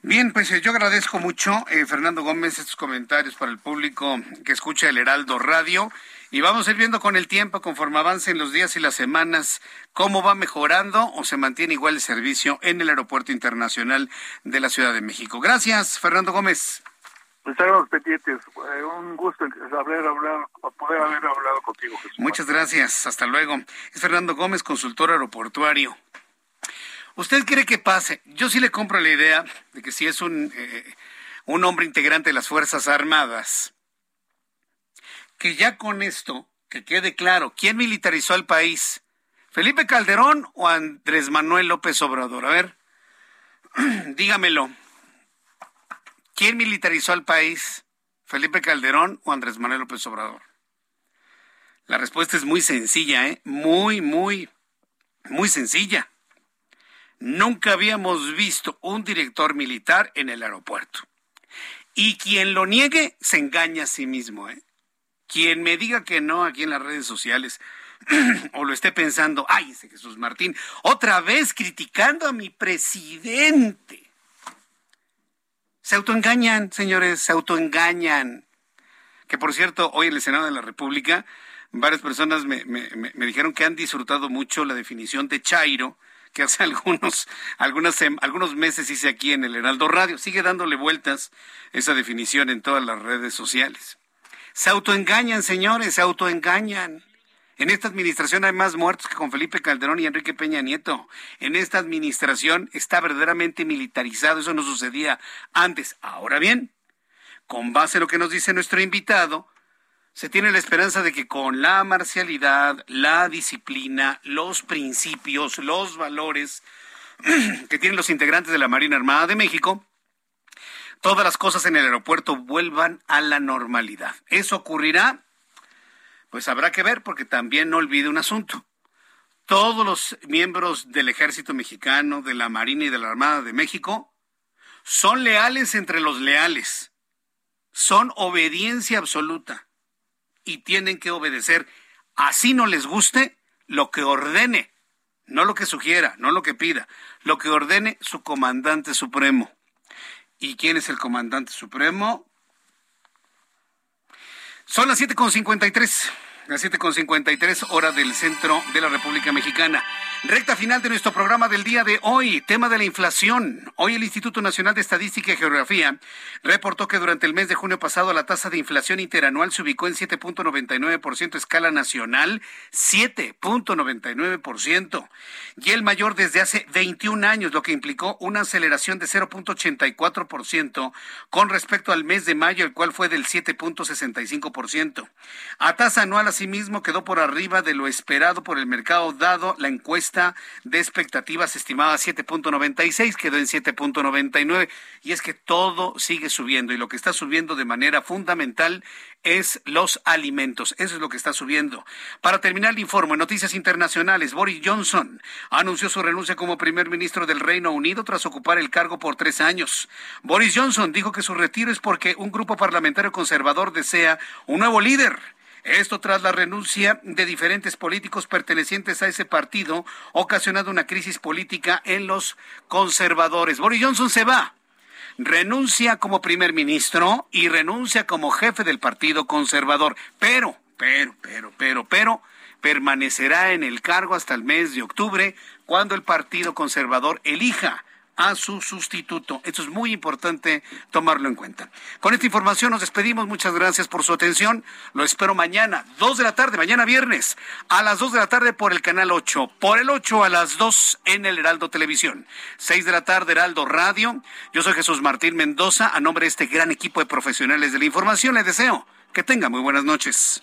Bien, pues eh, yo agradezco mucho, eh, Fernando Gómez, estos comentarios para el público que escucha el Heraldo Radio. Y vamos a ir viendo con el tiempo, conforme avancen los días y las semanas, cómo va mejorando o se mantiene igual el servicio en el Aeropuerto Internacional de la Ciudad de México. Gracias, Fernando Gómez. Estaremos pendientes. Eh, un gusto haber hablado, poder haber hablado contigo, Jesús. Muchas gracias. Hasta luego. Es Fernando Gómez, consultor aeroportuario. ¿Usted cree que pase? Yo sí le compro la idea de que si es un, eh, un hombre integrante de las Fuerzas Armadas, que ya con esto, que quede claro, ¿quién militarizó el país? ¿Felipe Calderón o Andrés Manuel López Obrador? A ver, dígamelo. ¿Quién militarizó al país? ¿Felipe Calderón o Andrés Manuel López Obrador? La respuesta es muy sencilla, ¿eh? Muy, muy, muy sencilla. Nunca habíamos visto un director militar en el aeropuerto. Y quien lo niegue se engaña a sí mismo, ¿eh? Quien me diga que no aquí en las redes sociales o lo esté pensando, ay, ese Jesús Martín, otra vez criticando a mi presidente. Se autoengañan, señores, se autoengañan. Que por cierto, hoy en el Senado de la República varias personas me, me, dijeron que han disfrutado mucho la definición de Chairo, que hace algunos, algunas, algunos meses hice aquí en el Heraldo Radio. Sigue dándole vueltas esa definición en todas las redes sociales. Se autoengañan, señores, se autoengañan. En esta administración hay más muertos que con Felipe Calderón y Enrique Peña Nieto. En esta administración está verdaderamente militarizado. Eso no sucedía antes. Ahora bien, con base en lo que nos dice nuestro invitado, se tiene la esperanza de que con la marcialidad, la disciplina, los principios, los valores que tienen los integrantes de la Marina Armada de México, todas las cosas en el aeropuerto vuelvan a la normalidad. ¿Eso ocurrirá? Pues habrá que ver porque también no olvide un asunto. Todos los miembros del ejército mexicano, de la Marina y de la Armada de México son leales entre los leales. Son obediencia absoluta y tienen que obedecer. Así no les guste lo que ordene, no lo que sugiera, no lo que pida, lo que ordene su comandante supremo. ¿Y quién es el comandante supremo? Son las 7.53, las 7.53 hora del centro de la República Mexicana. Recta final de nuestro programa del día de hoy, tema de la inflación. Hoy el Instituto Nacional de Estadística y Geografía reportó que durante el mes de junio pasado la tasa de inflación interanual se ubicó en 7.99% escala nacional, 7.99%, y el mayor desde hace 21 años, lo que implicó una aceleración de 0.84% con respecto al mes de mayo, el cual fue del 7.65%. A tasa anual, asimismo, quedó por arriba de lo esperado por el mercado, dado la encuesta de expectativas estimada 7.96, quedó en 7.99 y es que todo sigue subiendo y lo que está subiendo de manera fundamental es los alimentos. Eso es lo que está subiendo. Para terminar el informe, noticias internacionales, Boris Johnson anunció su renuncia como primer ministro del Reino Unido tras ocupar el cargo por tres años. Boris Johnson dijo que su retiro es porque un grupo parlamentario conservador desea un nuevo líder esto tras la renuncia de diferentes políticos pertenecientes a ese partido, ocasionando una crisis política en los conservadores. Boris Johnson se va, renuncia como primer ministro y renuncia como jefe del partido conservador. Pero, pero, pero, pero, pero, permanecerá en el cargo hasta el mes de octubre, cuando el partido conservador elija a su sustituto. Esto es muy importante tomarlo en cuenta. Con esta información nos despedimos. Muchas gracias por su atención. Lo espero mañana, 2 de la tarde, mañana viernes, a las 2 de la tarde por el canal 8, por el 8 a las 2 en el Heraldo Televisión, 6 de la tarde Heraldo Radio. Yo soy Jesús Martín Mendoza. A nombre de este gran equipo de profesionales de la información, les deseo que tenga muy buenas noches.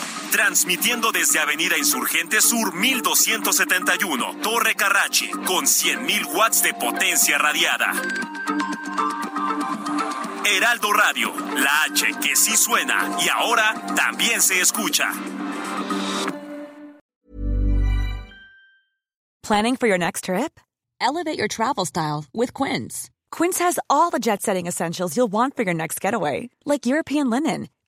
transmitiendo desde Avenida Insurgente Sur 1271, Torre Carrachi, con 100.000 watts de potencia radiada. Heraldo Radio, la H que sí suena y ahora también se escucha. Planning for your next trip? Elevate your travel style with Quince. Quince has all the jet setting essentials you'll want for your next getaway, like European linen